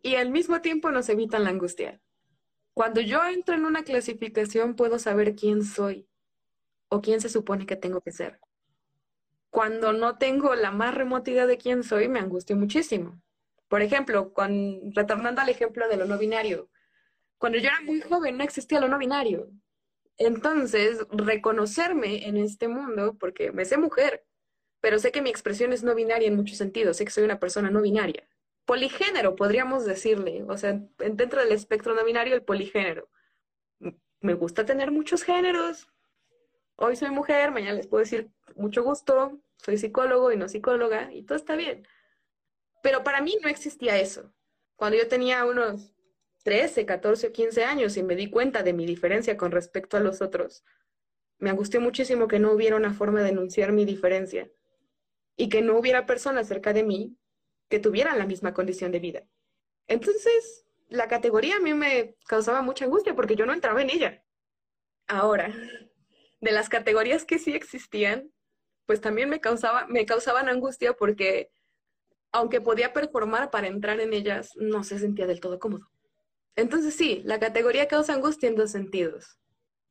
y al mismo tiempo nos evitan la angustia. Cuando yo entro en una clasificación puedo saber quién soy o quién se supone que tengo que ser. Cuando no tengo la más remota idea de quién soy, me angustio muchísimo. Por ejemplo, con, retornando al ejemplo de lo no binario, cuando yo era muy joven no existía lo no binario. Entonces, reconocerme en este mundo, porque me sé mujer, pero sé que mi expresión es no binaria en muchos sentidos, sé que soy una persona no binaria. Poligénero, podríamos decirle, o sea, dentro del espectro no binario, el poligénero. me gusta tener muchos géneros. Hoy soy mujer, mañana les puedo decir mucho gusto, soy psicólogo y no psicóloga, y todo está bien. Pero para mí no existía eso. Cuando yo tenía unos 13, 14 o 15 años y me di cuenta de mi diferencia con respecto a los otros, me angustió muchísimo que no hubiera una forma de denunciar mi diferencia y que no hubiera personas cerca de mí que tuvieran la misma condición de vida. Entonces, la categoría a mí me causaba mucha angustia porque yo no entraba en ella. Ahora, de las categorías que sí existían, pues también me, causaba, me causaban angustia porque aunque podía performar para entrar en ellas, no se sentía del todo cómodo. Entonces sí, la categoría causa angustia en dos sentidos.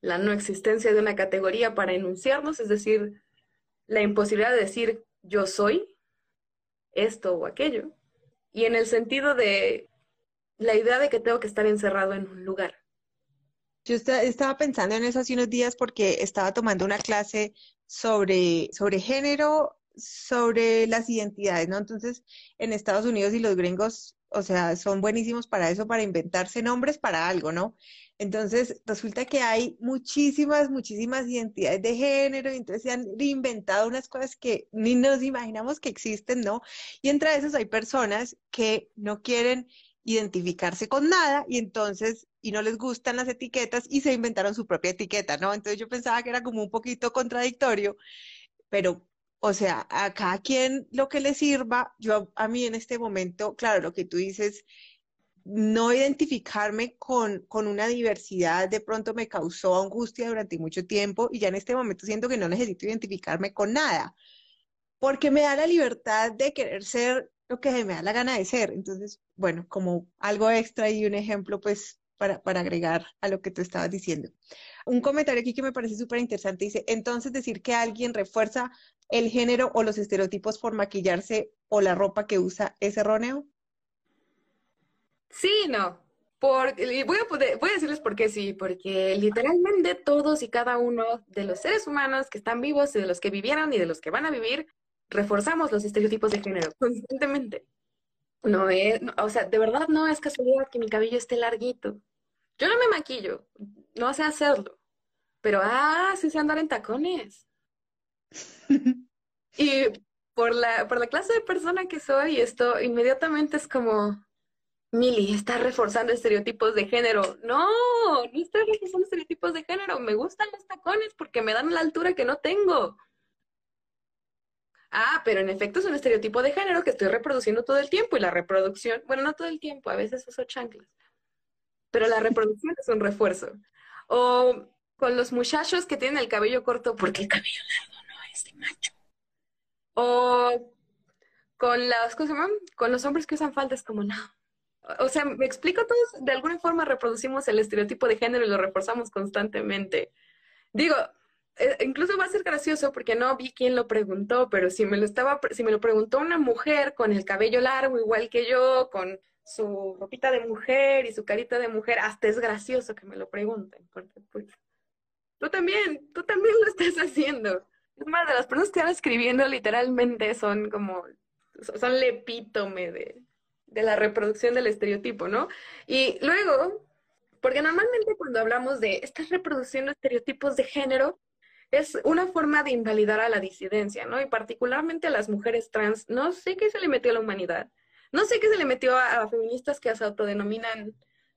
La no existencia de una categoría para enunciarnos, es decir, la imposibilidad de decir yo soy esto o aquello. Y en el sentido de la idea de que tengo que estar encerrado en un lugar. Yo estaba pensando en eso hace unos días porque estaba tomando una clase sobre, sobre género, sobre las identidades, ¿no? Entonces, en Estados Unidos y los gringos, o sea, son buenísimos para eso, para inventarse nombres para algo, ¿no? Entonces, resulta que hay muchísimas, muchísimas identidades de género, y entonces se han inventado unas cosas que ni nos imaginamos que existen, ¿no? Y entre esas hay personas que no quieren identificarse con nada y entonces, y no les gustan las etiquetas y se inventaron su propia etiqueta, ¿no? Entonces yo pensaba que era como un poquito contradictorio, pero, o sea, a cada quien lo que le sirva, yo a mí en este momento, claro, lo que tú dices, no identificarme con, con una diversidad de pronto me causó angustia durante mucho tiempo y ya en este momento siento que no necesito identificarme con nada, porque me da la libertad de querer ser lo que me da la gana de ser. Entonces, bueno, como algo extra y un ejemplo, pues, para, para agregar a lo que tú estabas diciendo. Un comentario aquí que me parece súper interesante dice, entonces decir que alguien refuerza el género o los estereotipos por maquillarse o la ropa que usa es erróneo. Sí, no. Por, voy, a voy a decirles por qué sí, porque literalmente todos y cada uno de los seres humanos que están vivos y de los que vivieron y de los que van a vivir, reforzamos los estereotipos de género constantemente. No es, o sea, de verdad no es casualidad que mi cabello esté larguito. Yo no me maquillo, no sé hacerlo, pero ah, sí sé andar en tacones. y por la, por la clase de persona que soy, esto inmediatamente es como, Mili, estás reforzando estereotipos de género. No, no estoy reforzando estereotipos de género. Me gustan los tacones porque me dan la altura que no tengo. Ah, pero en efecto es un estereotipo de género que estoy reproduciendo todo el tiempo y la reproducción, bueno, no todo el tiempo, a veces uso chanclas, pero la reproducción es un refuerzo. O con los muchachos que tienen el cabello corto porque el cabello largo es de macho. O con las, ¿cómo se llaman? Con los hombres que usan faldas como no. O sea, me explico, todos de alguna forma reproducimos el estereotipo de género y lo reforzamos constantemente. Digo, eh, incluso va a ser gracioso porque no vi quién lo preguntó, pero si me lo estaba, si me lo preguntó una mujer con el cabello largo igual que yo, con su ropita de mujer y su carita de mujer, hasta es gracioso que me lo pregunten, porque pues tú también, tú también lo estás haciendo. Más, de las personas que están escribiendo literalmente son como, son el epítome de, de la reproducción del estereotipo, ¿no? Y luego, porque normalmente cuando hablamos de estás reproduciendo estereotipos de género, es una forma de invalidar a la disidencia, ¿no? Y particularmente a las mujeres trans. No sé qué se le metió a la humanidad. No sé qué se le metió a, feministas que se autodenominan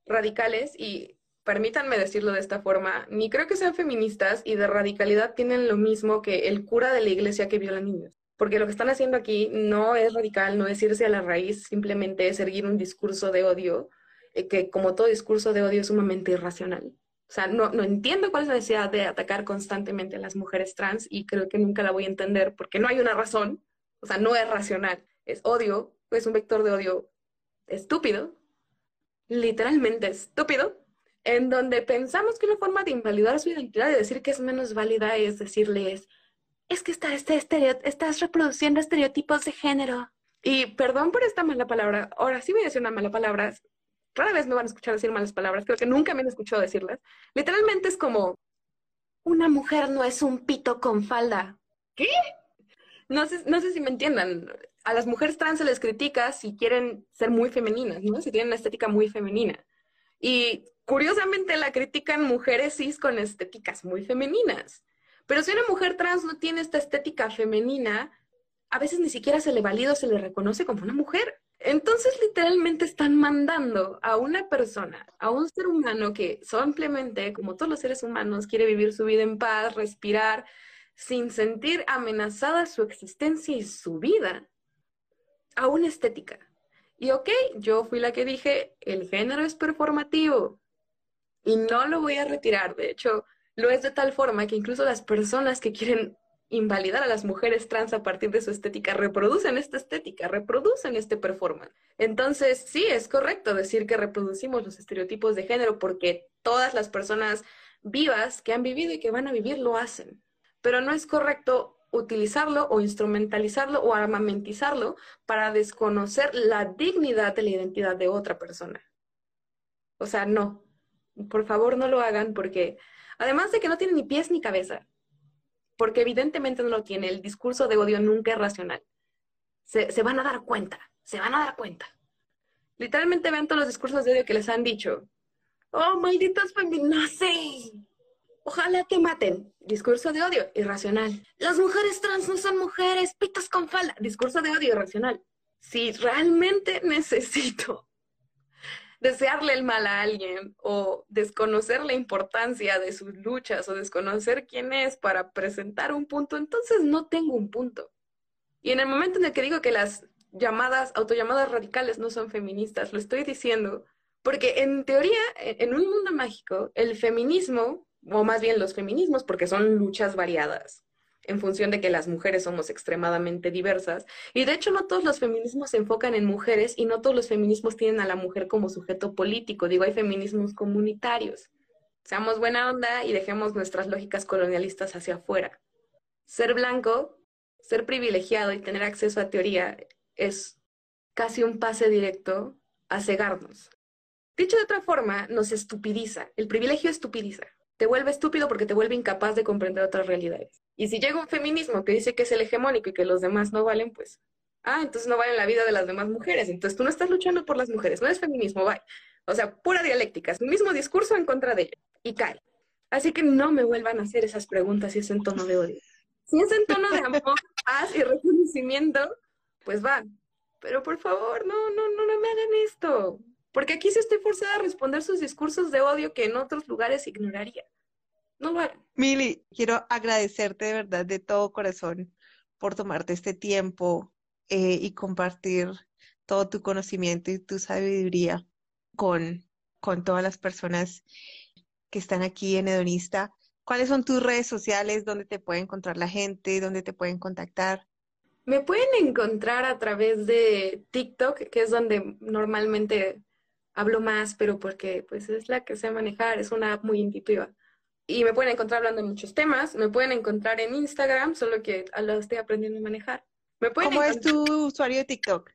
radicales y permítanme decirlo de esta forma, ni creo que sean feministas y de radicalidad tienen lo mismo que el cura de la iglesia que viola niños. Porque lo que están haciendo aquí no es radical, no es irse a la raíz, simplemente es erguir un discurso de odio, eh, que como todo discurso de odio es sumamente irracional. O sea, no, no entiendo cuál es la necesidad de atacar constantemente a las mujeres trans y creo que nunca la voy a entender porque no hay una razón, o sea, no es racional, es odio, es un vector de odio estúpido, literalmente estúpido, en donde pensamos que una forma de invalidar su identidad y decir que es menos válida es decirles, es que está, este estás reproduciendo estereotipos de género. Y perdón por esta mala palabra, ahora sí voy a decir una mala palabra, rara vez me van a escuchar decir malas palabras, creo que nunca me han escuchado decirlas. Literalmente es como, una mujer no es un pito con falda. ¿Qué? No sé, no sé si me entiendan. A las mujeres trans se les critica si quieren ser muy femeninas, ¿no? Si tienen una estética muy femenina. Y curiosamente la critican mujeres cis con estéticas muy femeninas. Pero si una mujer trans no tiene esta estética femenina, a veces ni siquiera se le valida o se le reconoce como una mujer. Entonces, literalmente están mandando a una persona, a un ser humano que simplemente, como todos los seres humanos, quiere vivir su vida en paz, respirar, sin sentir amenazada su existencia y su vida, a una estética. Y ok, yo fui la que dije, el género es performativo y no lo voy a retirar. De hecho, lo es de tal forma que incluso las personas que quieren invalidar a las mujeres trans a partir de su estética reproducen esta estética, reproducen este performance. Entonces, sí, es correcto decir que reproducimos los estereotipos de género porque todas las personas vivas que han vivido y que van a vivir lo hacen. Pero no es correcto utilizarlo o instrumentalizarlo o armamentizarlo para desconocer la dignidad de la identidad de otra persona. O sea, no. Por favor, no lo hagan porque Además de que no tiene ni pies ni cabeza, porque evidentemente no lo tiene. El discurso de odio nunca es racional. Se, van a dar cuenta, se van a dar cuenta. Literalmente ven todos los discursos de odio que les han dicho. Oh, malditos feminazis. Ojalá te maten. Discurso de odio, irracional. Las mujeres trans no son mujeres, pitas con falda. Discurso de odio, irracional. Si realmente necesito desearle el mal a alguien o desconocer la importancia de sus luchas o desconocer quién es para presentar un punto, entonces no tengo un punto. Y en el momento en el que digo que las llamadas, autollamadas radicales no son feministas, lo estoy diciendo porque en teoría, en un mundo mágico, el feminismo, o más bien los feminismos, porque son luchas variadas, en función de que las mujeres somos extremadamente diversas. Y de hecho no todos los feminismos se enfocan en mujeres y no todos los feminismos tienen a la mujer como sujeto político. Digo, hay feminismos comunitarios. Seamos buena onda y dejemos nuestras lógicas colonialistas hacia afuera. Ser blanco, ser privilegiado y tener acceso a teoría es casi un pase directo a cegarnos. Dicho de otra forma, nos estupidiza. El privilegio estupidiza te vuelve estúpido porque te vuelve incapaz de comprender otras realidades. Y si llega un feminismo que dice que es el hegemónico y que los demás no valen, pues, ah, entonces no valen la vida de las demás mujeres. Entonces tú no estás luchando por las mujeres, no es feminismo, bye. O sea, pura dialéctica, es el mismo discurso en contra de ella y cae. Así que no me vuelvan a hacer esas preguntas y ese tono de odio. Si es en tono de amor, paz y reconocimiento, pues va. Pero por favor, no, no, no, no me hagan esto. Porque aquí sí estoy forzada a responder sus discursos de odio que en otros lugares ignoraría. No lo Mili, quiero agradecerte de verdad de todo corazón por tomarte este tiempo eh, y compartir todo tu conocimiento y tu sabiduría con, con todas las personas que están aquí en Hedonista. ¿Cuáles son tus redes sociales? ¿Dónde te puede encontrar la gente? ¿Dónde te pueden contactar? Me pueden encontrar a través de TikTok, que es donde normalmente hablo más, pero porque pues es la que sé manejar, es una app muy intuitiva. Y me pueden encontrar hablando de muchos temas, me pueden encontrar en Instagram, solo que lo estoy aprendiendo a manejar. Me pueden ¿Cómo es tu usuario de TikTok?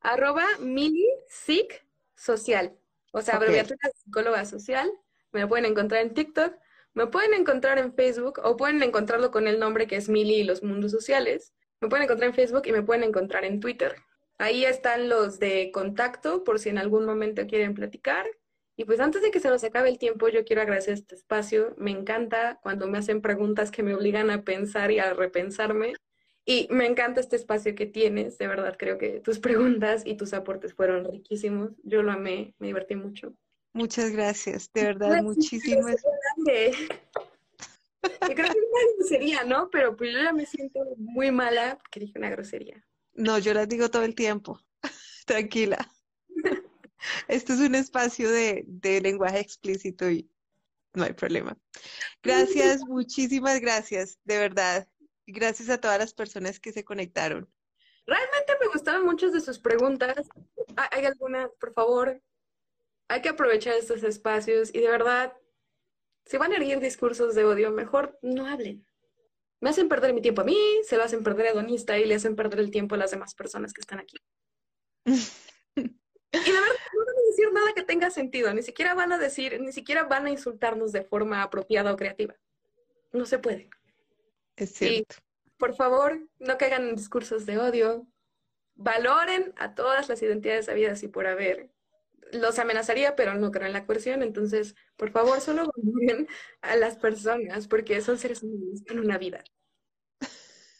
Arroba milipsic social. O sea, abreviatura psicóloga social. Me pueden encontrar en TikTok, me pueden encontrar en Facebook o pueden encontrarlo con el nombre que es Mili y los mundos sociales. Me pueden encontrar en Facebook y me pueden encontrar en Twitter. Ahí están los de contacto por si en algún momento quieren platicar. Y pues antes de que se nos acabe el tiempo, yo quiero agradecer este espacio. Me encanta cuando me hacen preguntas que me obligan a pensar y a repensarme. Y me encanta este espacio que tienes. De verdad, creo que tus preguntas y tus aportes fueron riquísimos. Yo lo amé, me divertí mucho. Muchas gracias, de verdad, muchísimas. gracias. creo que es una grosería, ¿no? Pero pues yo ya me siento muy mala porque dije una grosería. No, yo las digo todo el tiempo. Tranquila. Esto es un espacio de, lenguaje explícito y no hay problema. Gracias, muchísimas gracias, de verdad. Gracias a todas las personas que se conectaron. Realmente me gustaron muchas de sus preguntas. ¿Hay alguna, por favor? Hay que aprovechar estos espacios y de verdad, si van a erguir discursos de odio, mejor no hablen me hacen perder mi tiempo a mí, se lo hacen perder a Donista y le hacen perder el tiempo a las demás personas que están aquí. y la verdad, no van a decir nada que tenga sentido, ni siquiera van a decir, ni siquiera van a insultarnos de forma apropiada o creativa. No se puede. Es cierto. por favor, no caigan en discursos de odio. Valoren a todas las identidades habidas y por haber. Los amenazaría, pero no creo en la coerción. Entonces, por favor, solo valoren a las personas porque son seres humanos en una vida.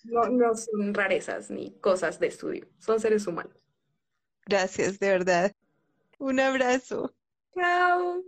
No, no son rarezas ni cosas de estudio, son seres humanos. Gracias, de verdad. Un abrazo. Chao.